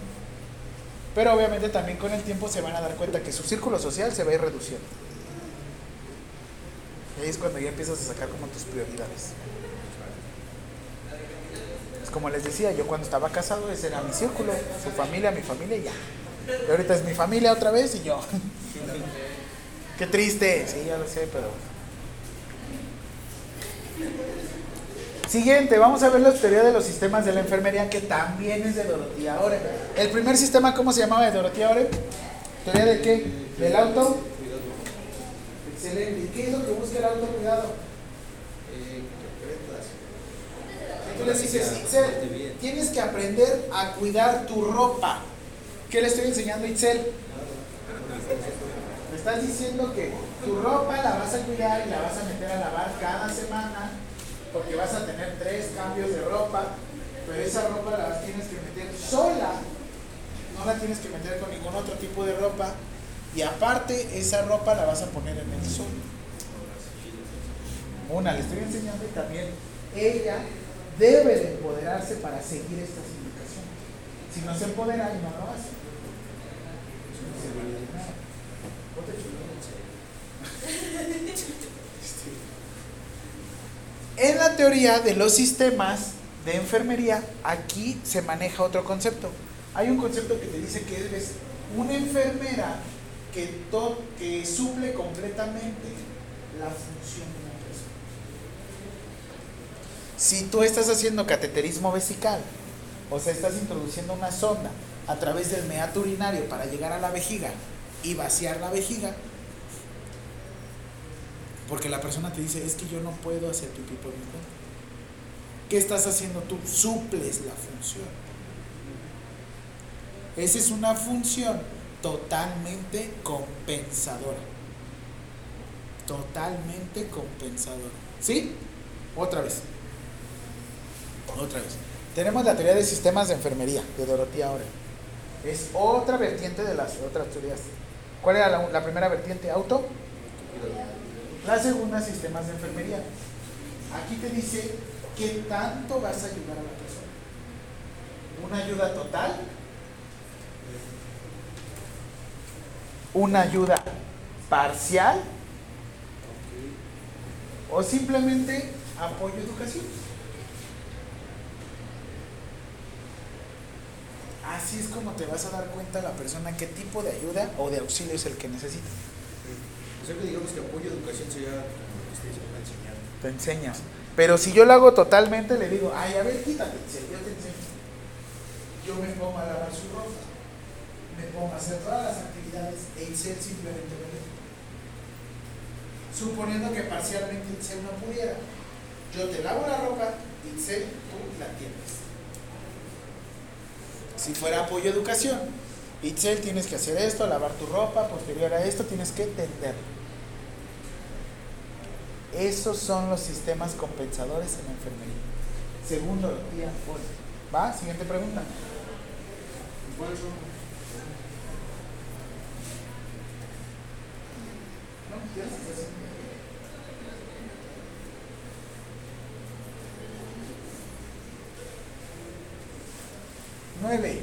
Pero obviamente también con el tiempo se van a dar cuenta que su círculo social se va a ir reduciendo. Y ahí es cuando ya empiezas a sacar como tus prioridades. Es como les decía, yo cuando estaba casado ese era mi círculo, su familia, mi familia y ya. Y ahorita es mi familia otra vez y yo. Qué triste, sí, ya lo sé, pero... Siguiente, vamos a ver la teoría de los sistemas de la enfermería que también es de Dorotía Oren. El primer sistema, ¿cómo se llamaba de Dorotía Oren? ¿Teoría de qué? ¿Del auto? Excelente. ¿Y qué es lo que busca el autocuidado? Eh, interpretas. Tú le dices, tienes que aprender a cuidar tu ropa. ¿Qué le estoy enseñando a Itzel? Le estás diciendo que tu ropa la vas a cuidar y la vas a meter a lavar cada semana porque vas a tener tres cambios de ropa, pero esa ropa la tienes que meter sola, no la tienes que meter con ningún otro tipo de ropa y aparte esa ropa la vas a poner en el sol. Una, le estoy enseñando y también ella debe de empoderarse para seguir estas indicaciones. Si no se empodera no lo hace. En la teoría de los sistemas de enfermería, aquí se maneja otro concepto. Hay un concepto que te dice que eres una enfermera que, to- que suple completamente la función de una persona. Si tú estás haciendo cateterismo vesical, o sea, estás introduciendo una sonda a través del meato urinario para llegar a la vejiga y vaciar la vejiga, porque la persona te dice, es que yo no puedo hacer pipí por mi cuenta. ¿Qué estás haciendo tú? Suples la función. Esa es una función totalmente compensadora. Totalmente compensadora. ¿Sí? Otra vez. Otra vez. Tenemos la teoría de sistemas de enfermería de Dorotía Oren. Es otra vertiente de las otras teorías. ¿Cuál era la, la primera vertiente? ¿Auto? La segunda, sistemas de enfermería. Aquí te dice qué tanto vas a ayudar a la persona. Una ayuda total. Una ayuda parcial. O simplemente apoyo educación. Así es como te vas a dar cuenta la persona qué tipo de ayuda o de auxilio es el que necesita. Sea que digamos que apoyo educación sería como lo. Te enseñas. Pero si yo lo hago totalmente, le digo, ay, a ver, quítate, yo te enseño. Yo me pongo a lavar su ropa, me pongo a hacer todas las actividades e Itzel simplemente me ve. Suponiendo que parcialmente Itzel no pudiera, yo te lavo la ropa, Itzel, tú la tienes. Si fuera apoyo a educación, Itzel, tienes que hacer esto, lavar tu ropa, posterior a esto, tienes que entenderlo. Esos son los sistemas compensadores en la enfermería. Segundo, Paul. ¿Va? Siguiente pregunta. ¿Cuáles son? No, ya se está haciendo. Nueve.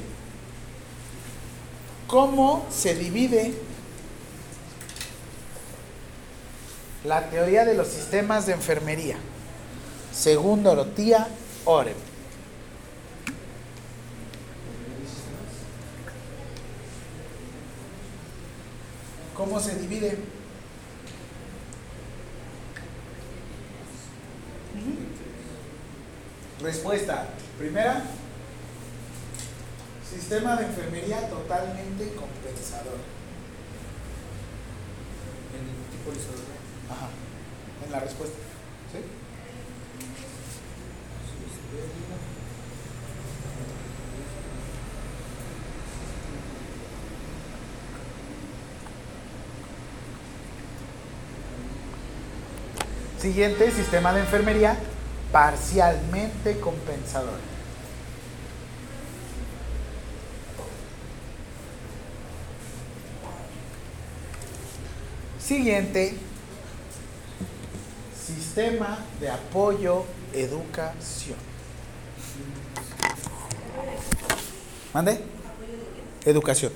¿Cómo se divide la teoría de los sistemas de enfermería? Según Dorotía Orem. ¿Cómo se divide? Respuesta. Primera, Sistema de enfermería totalmente compensador. En el tipo de Ajá. En la respuesta. ¿Sí? Siguiente, sistema de enfermería parcialmente compensador. Siguiente, sistema de apoyo educación. ¿Mande? Educación.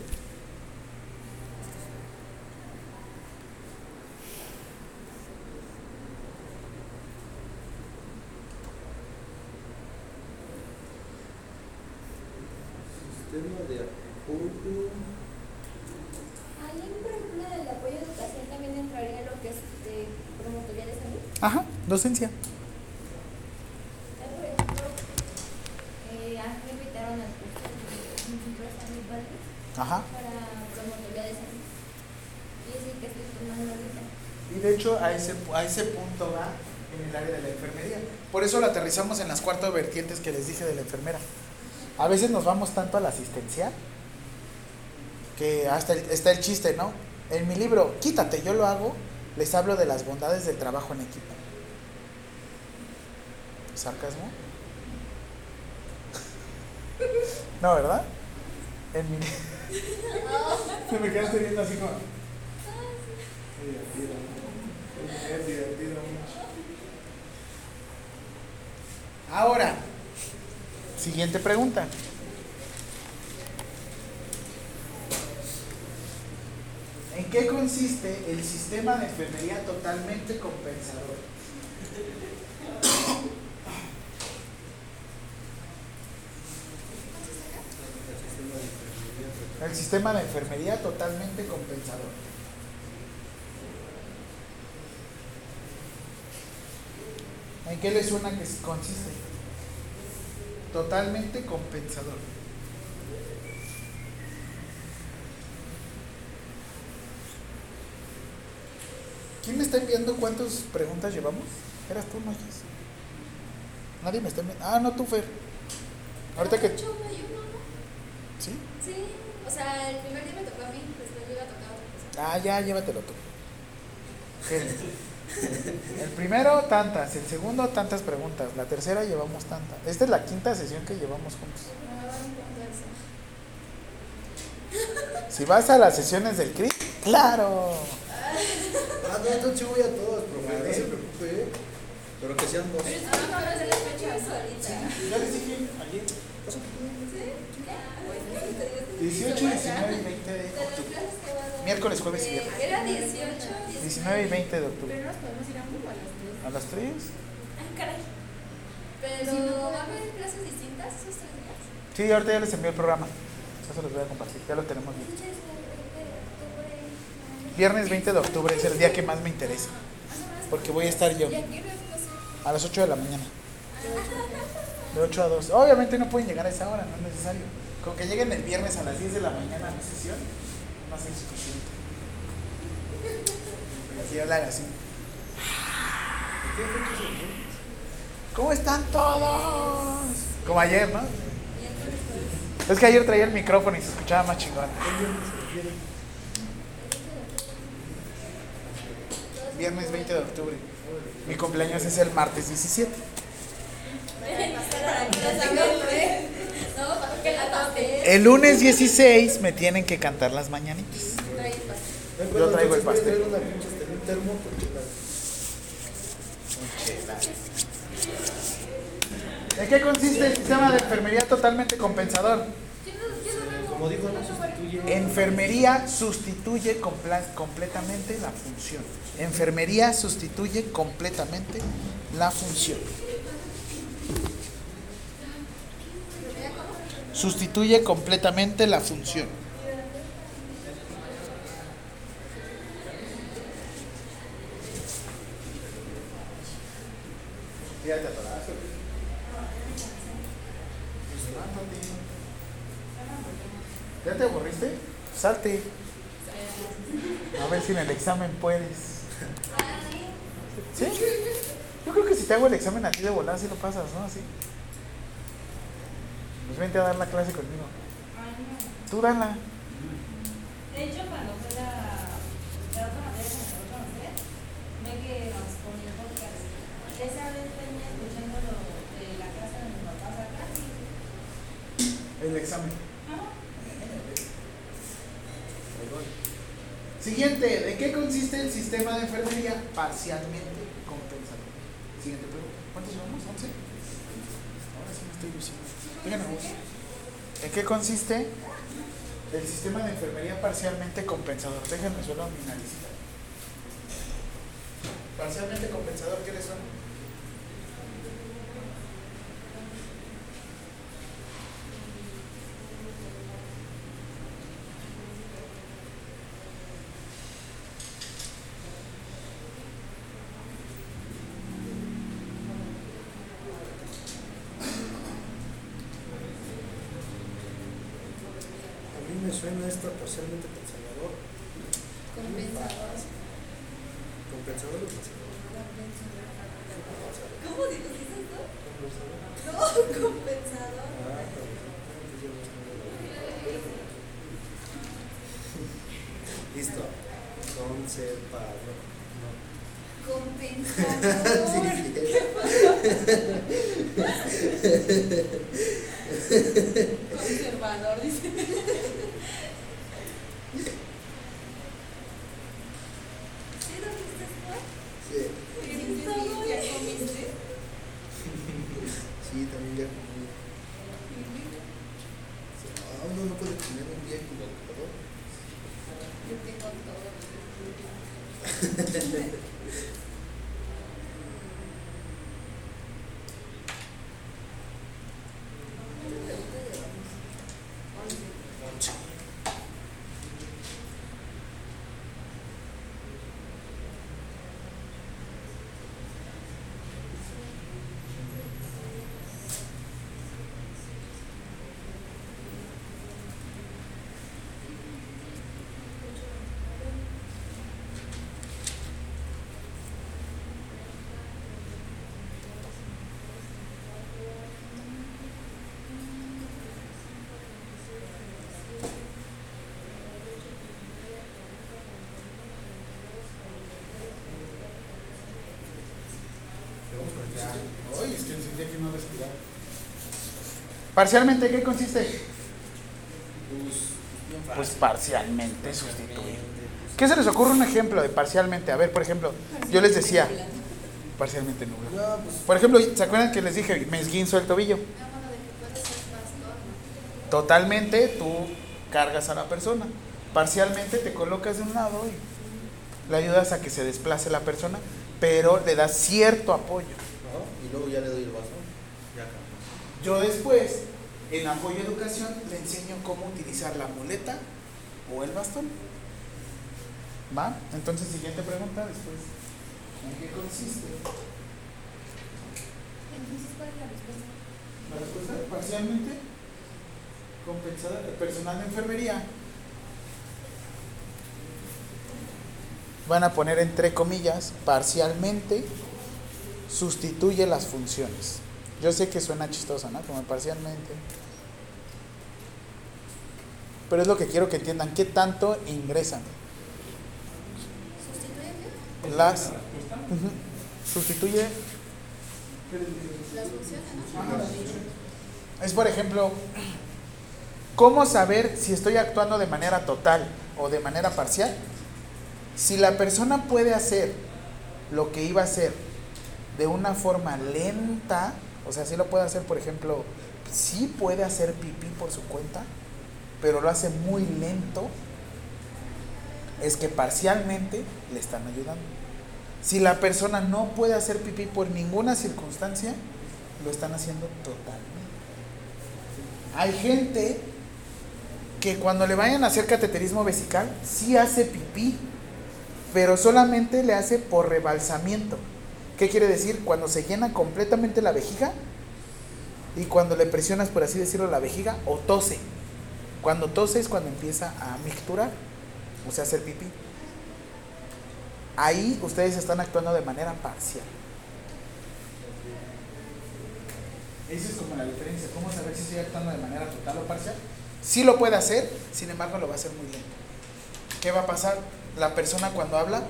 Sistema de apoyo. Ahí, por ejemplo, del apoyo a educación también entraría lo que es de promotoría de salud. Ajá, docencia. Ya, por ejemplo, eh, a mí me invitaron al curso de Instituto de Salud Valles Ajá. Y de hecho a ese, a ese punto va en el área de la enfermería. Por eso lo aterrizamos en las cuatro vertientes que les dije de la enfermera. A veces nos vamos tanto a la asistencial que hasta está el chiste, ¿no? En mi libro, quítate, yo lo hago, les hablo de las bondades del trabajo en equipo. ¿Sarcasmo? No, ¿verdad? En mi Se me quedaste viendo así como. Es divertido. Es divertido mucho. Ahora, siguiente pregunta. ¿En qué consiste el sistema de enfermería totalmente compensador? El sistema de enfermería totalmente compensador. ¿En qué le suena que consiste? Totalmente compensador. ¿Quién me está enviando cuántas preguntas llevamos? ¿Eras tú, no? Nadie me está enviando. Ah, no, tú, Fer. Ahorita que. De hecho, hay uno, ¿no? ¿Sí? Sí, o sea, el primer día me tocó a mí, después le iba a tocar a otra persona. Ah, ya, llévatelo tú. Genial. El primero, tantas. El segundo, tantas preguntas. La tercera, llevamos tantas. Esta es la quinta sesión que llevamos juntos. Me va a dar un punto eso. Si vas a las sesiones del CRI, claro. Ah, no, entonces sí voy a todas, profe. No se preocupe. Pero que sean dos. Ah, no, no, se le fecha solita. Ya les dije ayer. ¿Sí? Bueno, te digo, 18, 19 y 20 de octubre. Miércoles, jueves y viernes. Era 18, 19 y 20 de octubre. Pero nos podemos ir a un grupo a las 3. ¿A las 3? Ah, caray. Pero, ¿va a haber clases distintas esos tres días? Sí, ahorita ya les envío el programa. Eso se los voy a compartir. Ya lo tenemos bien. Viernes 20 de octubre es el día que más me interesa. Porque voy a estar yo a las 8 de la mañana. De 8 a 2. Obviamente no pueden llegar a esa hora, no es necesario. Con que lleguen el viernes a las 10 de la mañana a mi sesión, va a ser suficiente. Hablar así. ¿Cómo están todos? Como ayer, ¿no? Es que ayer traía el micrófono y se escuchaba más chingón. Viernes 20 de octubre. Mi cumpleaños es el martes 17. El lunes 16 me tienen que cantar las mañanitas. Yo traigo el pastel. ¿En qué consiste el sistema de enfermería totalmente compensador? Como dijo, no sustituye. Enfermería sustituye completamente la función. Enfermería sustituye completamente la función. Sustituye completamente la función. ¿Ya te aburriste? Salte. A ver si en el examen puedes. ¿Sí? Yo creo que si te hago el examen a ti de volar, si lo pasas, ¿no? Así. Pues vente a dar la clase conmigo. Tú dala. De hecho, cuando fue la, la otra materia que me conocer, ve que nos ponía podcast. Esa vez venía escuchando lo de la clase de mi papá, o casi. El examen. Ajá. Siguiente, ¿de qué consiste el sistema de enfermería parcialmente compensatorio? Siguiente pregunta. ¿Cuántos llevamos? ¿11? Ahora sí me estoy ilusionando. Díganme. ¿En qué consiste el sistema de enfermería parcialmente compensador? Déjenme solo mi nariz. Parcialmente compensador, ¿qué les suena? A esta parcialmente conservador. Compensador. Compensador o conservador. ¿Cómo dices esto? Compensador. No, compensador. Ah, entonces ya no está bien. Listo. Conservador. Compensador. Conservador, dice. ¿Sí dormiste después? Sí, ¿Tienes todo? ¿Ya comiste? sí, también ya comí. Ah, uno no puede comer un día equivocado. Yo tengo todo. Ay, es que sentía que no respiraba. ¿Parcialmente qué consiste? Pues parcialmente sustituir. ¿Qué se les ocurre un ejemplo de parcialmente? A ver, por ejemplo, yo les decía, parcialmente nublado. Pues. Por ejemplo, ¿se acuerdan que les dije, me esguinzo el tobillo? Ah. Totalmente tú cargas a la persona. Parcialmente te colocas de un lado y le ayudas a que se desplace la persona, pero le das cierto apoyo. Y luego ya le doy el vaso. Ya. Yo después, en apoyo a educación, le enseño cómo utilizar la muleta o el bastón. ¿Va? Entonces, siguiente pregunta después. ¿En qué consiste? Entonces, ¿cuál es la respuesta? La respuesta parcialmente compensada el personal de enfermería. Van a poner entre comillas, parcialmente sustituye las funciones. Yo sé que suena chistoso, ¿no? Como parcialmente. Pero es lo que quiero que entiendan. ¿Qué tanto ingresan? ¿Sustituye? Las. Sustituye. Las funciones, ¿no? Funciones. Es por ejemplo, ¿cómo saber si estoy actuando de manera total o de manera parcial? Si la persona puede hacer lo que iba a hacer de una forma lenta, o sea, si lo puede hacer, por ejemplo, sí puede hacer pipí por su cuenta, pero lo hace muy lento, es que parcialmente le están ayudando. Si la persona no puede hacer pipí por ninguna circunstancia, lo están haciendo totalmente. Hay gente que cuando le vayan a hacer cateterismo vesical, sí hace pipí, pero solamente le hace por rebalsamiento. ¿Qué quiere decir? Cuando se llena completamente la vejiga y cuando le presionas, por así decirlo, la vejiga o tose. Cuando tose es cuando empieza a micturar, o sea, hacer pipí. Ahí ustedes están actuando de manera parcial. Esa es como la diferencia. ¿Cómo saber si estoy actuando de manera total o parcial? Sí lo puede hacer, sin embargo lo va a hacer muy lento. ¿Qué va a pasar? La persona cuando habla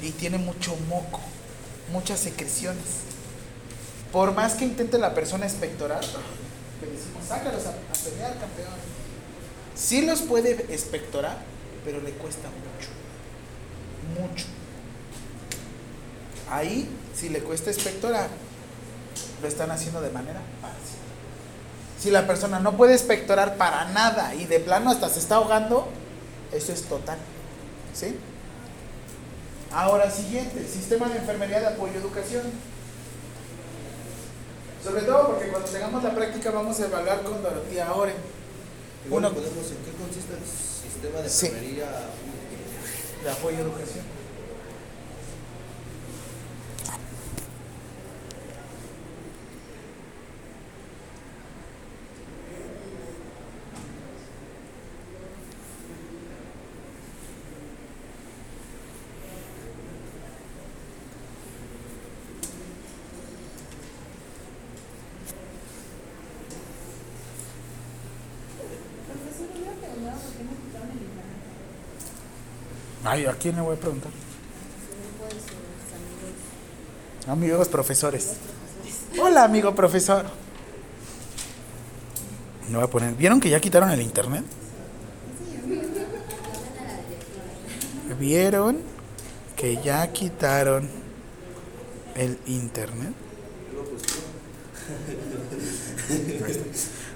y tiene mucho moco, muchas secreciones. Por más que intente la persona expectorar, que decimos, sácalos a, a pelear, campeón. Sí los puede espectorar, pero le cuesta mucho. Mucho. Ahí, si le cuesta espectorar, lo están haciendo de manera parcial. Si la persona no puede espectorar para nada y de plano hasta se está ahogando, eso es total. ¿Sí? Ahora, siguiente, sistema de enfermería de apoyo educación. Sobre todo porque cuando tengamos la práctica vamos a evaluar con Dorotía Oren. Uno- podemos, ¿en qué consiste el sistema de Sí. enfermería? de apoyo educación. Profesor, yo hubiera preguntado por qué me quitaron el internet. Ay, ¿a quién le voy a preguntar? Amigos profesores. Hola, amigo profesor. Me voy a poner. ¿Vieron que ya quitaron el internet? ¿Vieron que ya quitaron el internet?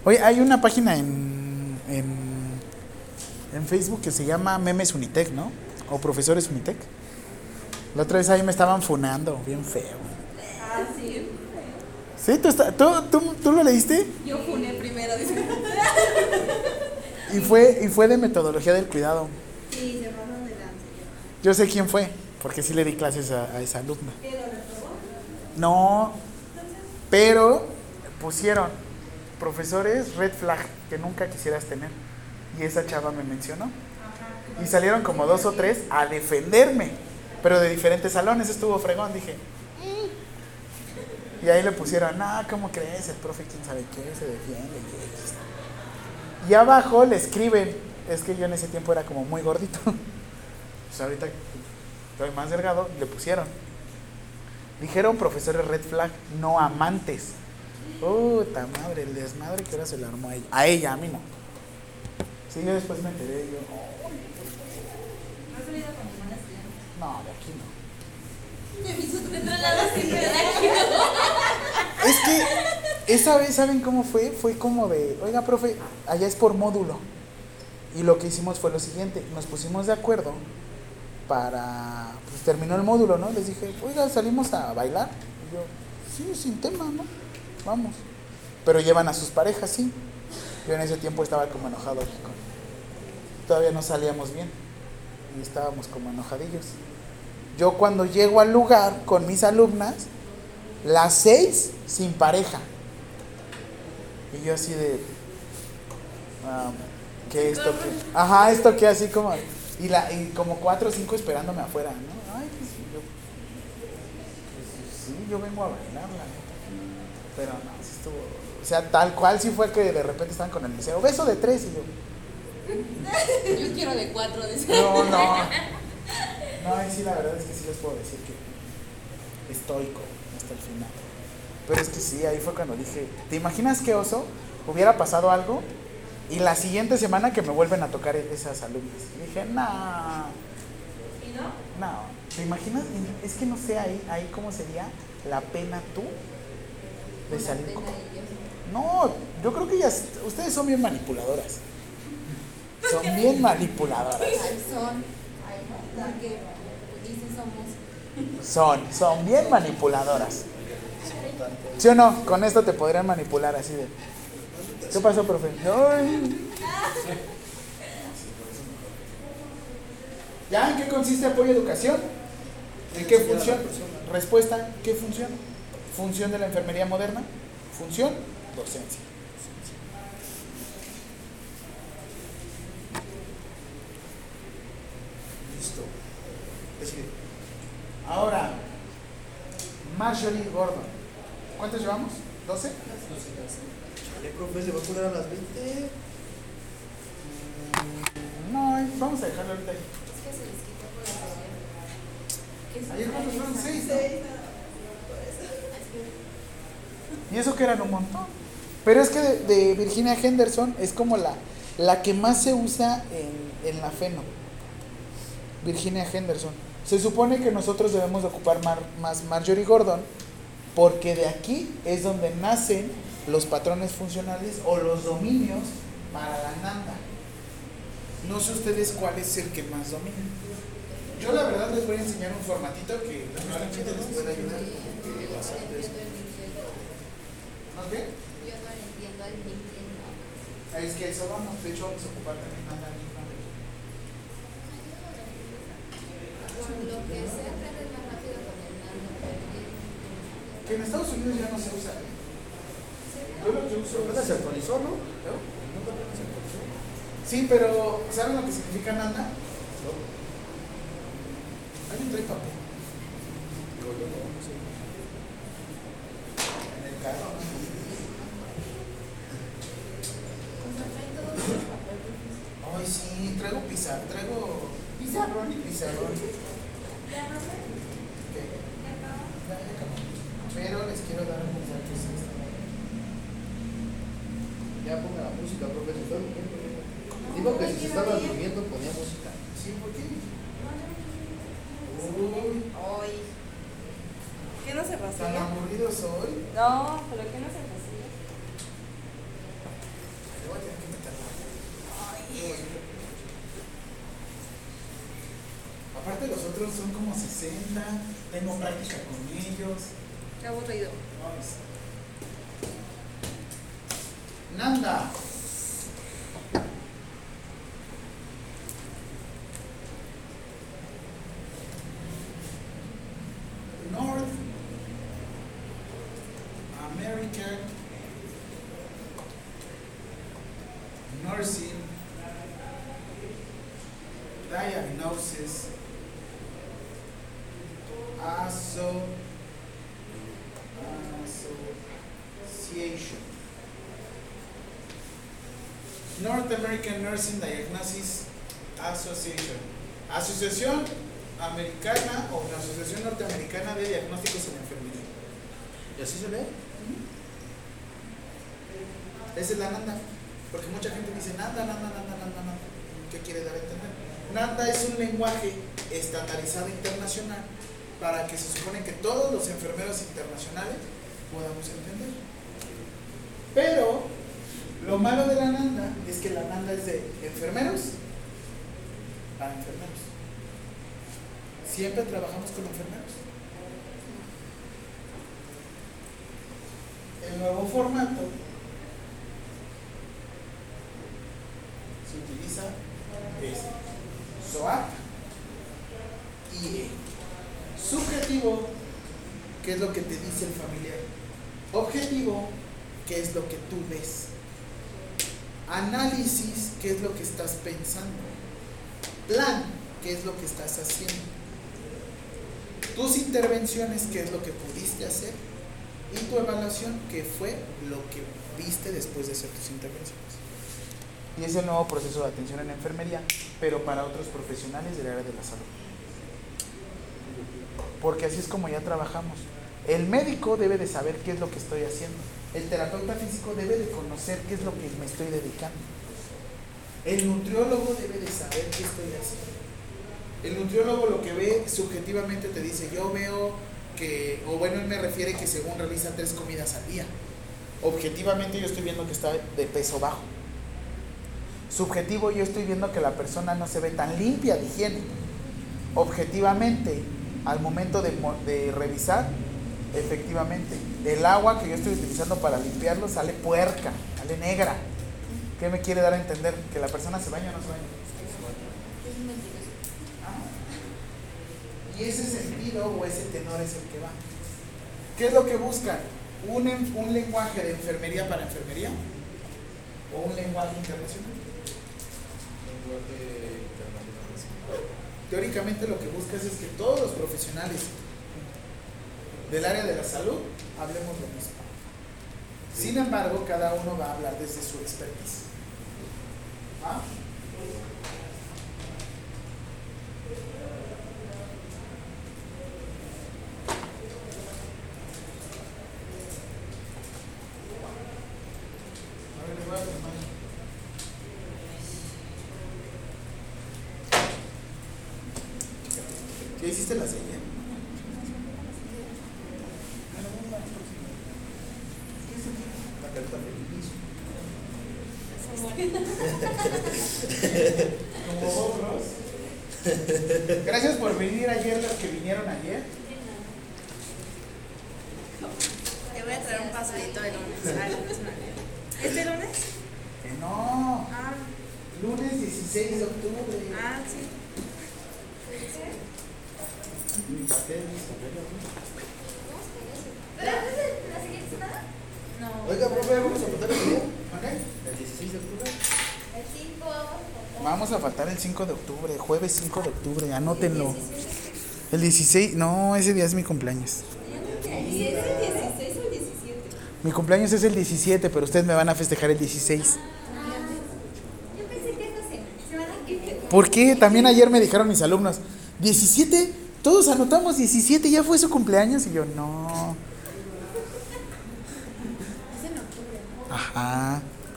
Oye, hay una página en, en, en Facebook que se llama Memes Unitec, ¿no? O Profesores Unitec. La otra vez ahí me estaban funando, bien feo. Ah, sí. ¿Sí? ¿Tú, está- tú, tú, tú lo leíste? Yo funé primero, dice. Y fue, y fue de metodología del cuidado. Sí, se pasaron de. Yo sé quién fue, porque sí le di clases a, a esa alumna. ¿Pero? No, pero pusieron profesores red flag que nunca quisieras tener. Y esa chava me mencionó. Y salieron como dos o tres a defenderme, pero de diferentes salones. Estuvo fregón, dije. Y ahí le pusieron, no, ¿cómo crees? El profe, quién sabe qué, se defiende. y X". Y abajo le escriben, es que yo en ese tiempo era como muy gordito. Pues ahorita estoy más delgado, le pusieron. Dijeron profesores red flag, no amantes. Puta madre, el desmadre que ahora se le armó a ella. A ella, a mí no. Sí, yo después me enteré, yo, "Oh, ¿No de aquí no. Es que esa vez, ¿saben cómo fue? Fue como de, oiga, profe, allá es por módulo. Y lo que hicimos fue lo siguiente, nos pusimos de acuerdo para, pues terminó el módulo, ¿no? Les dije, oiga, salimos a bailar. Y yo, sí, sin tema, ¿no? Vamos. Pero llevan a sus parejas, sí. Yo en ese tiempo estaba como enojado. Todavía no salíamos bien. Y estábamos como enojadillos. Yo cuando llego al lugar con mis alumnas, las seis sin pareja. Y yo así de... ah, ¿Qué esto que? Ajá, esto que así como... Y, la, y como cuatro o cinco esperándome afuera, ¿no? Ay, pues yo... pues, sí, yo vengo a bailar, la neta. Pero no, estuvo... O sea, tal cual sí fue que de repente estaban con el deseo. Beso de tres y yo... Yo quiero de cuatro, dice. No, no. No, sí, la verdad es que sí les puedo decir que estoico hasta el final. Pero es que sí, ahí fue cuando dije, ¿te imaginas qué oso? Hubiera pasado algo y la siguiente semana que me vuelven a tocar esas alumnas. Y dije, no, ¿Y no? no. ¿Te imaginas? Es que no sé ahí, ahí cómo sería la pena tú de salir. No, yo creo que ellas, ustedes son bien manipuladoras. Son bien manipuladoras. Ay, son. Ay, porque dicen somos. Son, son bien manipuladoras. ¿Sí o no? Con esto te podrían manipular así de. ¿Qué pasó, profe? Ay. ¿Ya en qué consiste apoyo a educación? ¿En qué función? Respuesta, ¿qué función? Función de la enfermería moderna. Función, docencia. Listo. Decide. Ahora, Marjorie Gordon. ¿Cuántos llevamos? ¿12? Chale, profe, se va a poner a las 20. No, vamos a dejarlo ahorita ahí. Es que se les quitó por la sesión. Ayer cuántos fueron seis, Y eso que eran un montón. Pero es que de, de Virginia Henderson es como la, la que más se usa en, en la FENO. Virginia Henderson. Se supone que nosotros debemos de ocupar mar- más Marjorie Gordon porque de aquí es donde nacen los patrones funcionales o los dominios para la nanda. No sé ustedes cuál es el que más domina. Yo la verdad les voy a enseñar un formatito que probablemente les pueda ayudar. ¿No qué? Yo no entiendo al Nintendo. Ah, Es que eso vamos, de hecho vamos a ocupar también nanda Lo que se aprende más rápido con el mando, yo- Que en Estados Unidos ya no se usa. Yo lo que uso Apenas se es... actualizó, ¿no? ¿No? ¿No apenas se actualizó? Sí, pero ¿saben lo que significa nanda? No. Alguien trae papel Digo, yo no, sé. en el carro. Ay, sí, traigo pizarrón, traigo pizarrón y pizarrón. ¿Qué? Ya, ya acabó. Pero les quiero dar un mensaje. Ya ponga la música, profe. Se está durmiendo. Digo que si se estaba durmiendo ponía música. Sí, ¿por qué? Uy, Hoy. ¿Qué no se tan pasó? aburrido soy. No, pero ¿qué no se pasó? Me voy a tener que meter la- Aparte los otros son como 60, tengo práctica con ellos. Qué aburrido. Vamos. Nanda. North American Nursing Diagnosis Asso Association. North American Nursing Diagnosis Association. Asociación Americana o la Asociación Norteamericana de Diagnósticos en Enfermería. ¿Y así se lee? Esa es la NANDA. Porque mucha gente dice NANDA, NANDA, NANDA, NANDA, NANDA. ¿Qué quiere dar a entender? NANDA es un lenguaje estandarizado internacional para que se supone que todos los enfermeros internacionales podamos entender. Lo malo de la NANDA es que la NANDA es de enfermeros para enfermeros. Siempre trabajamos con enfermeros. El nuevo formato se utiliza es SOAP y E. Subjetivo, que es lo que te dice el familiar. Objetivo, que es lo que tú ves. Análisis, que es lo que estás pensando. Plan, que es lo que estás haciendo. Tus intervenciones, que es lo que pudiste hacer. Y tu evaluación, que fue lo que viste después de hacer tus intervenciones. Y es el nuevo proceso de atención en enfermería, pero para otros profesionales del área de la salud. Porque así es como ya trabajamos. El médico debe de saber qué es lo que estoy haciendo. El terapeuta físico debe de conocer qué es lo que me estoy dedicando. El nutriólogo debe de saber qué estoy haciendo. El nutriólogo lo que ve subjetivamente te dice, yo veo que, o bueno, él me refiere que según realiza tres comidas al día. Objetivamente yo estoy viendo que está de peso bajo. Subjetivo yo estoy viendo que la persona no se ve tan limpia de higiene. Objetivamente, al momento de, de revisar, efectivamente, el agua que yo estoy utilizando para limpiarlo sale puerca, sale negra. ¿Qué me quiere dar a entender? ¿Que la persona se baña o no se baña? Es mentiroso. Ah. Y ese sentido o ese tenor es el que va. ¿Qué es lo que buscan? ¿Un, un lenguaje de enfermería para enfermería? ¿O un lenguaje internacional? Lenguaje internacional. Teóricamente lo que buscas es que todos los profesionales del área de la salud hablemos lo mismo. Sin embargo, cada uno va a hablar desde su expertise. ¿Va? se la sellé? La carta feliz. Como otros. Gracias por venir ayer, los que vinieron ayer. Te voy a traer un pastelito de lunes. Ah, el lunes no. ¿Este lunes? Que no. Ah, Lunes 16 de octubre. ah, sí. Mi pastel, mi sombrero. ¿Pero antes de la siguiente semana? No. Oiga, profe, vamos a votar el día. ¿Ok? El 16 de octubre. El 5 vamos a Vamos a faltar el 5 de octubre, jueves 5 de octubre, anótenlo. El 16, no, ese día es mi cumpleaños. ¿Es el 16 o el 17? Mi cumpleaños es el 17, pero ustedes me van a festejar el 16. Yo pensé que esta semana, semana que viene. ¿Por qué? También ayer me dijeron mis alumnos, 17, todos anotamos 17, ya fue su cumpleaños. Y yo, no. Ajá.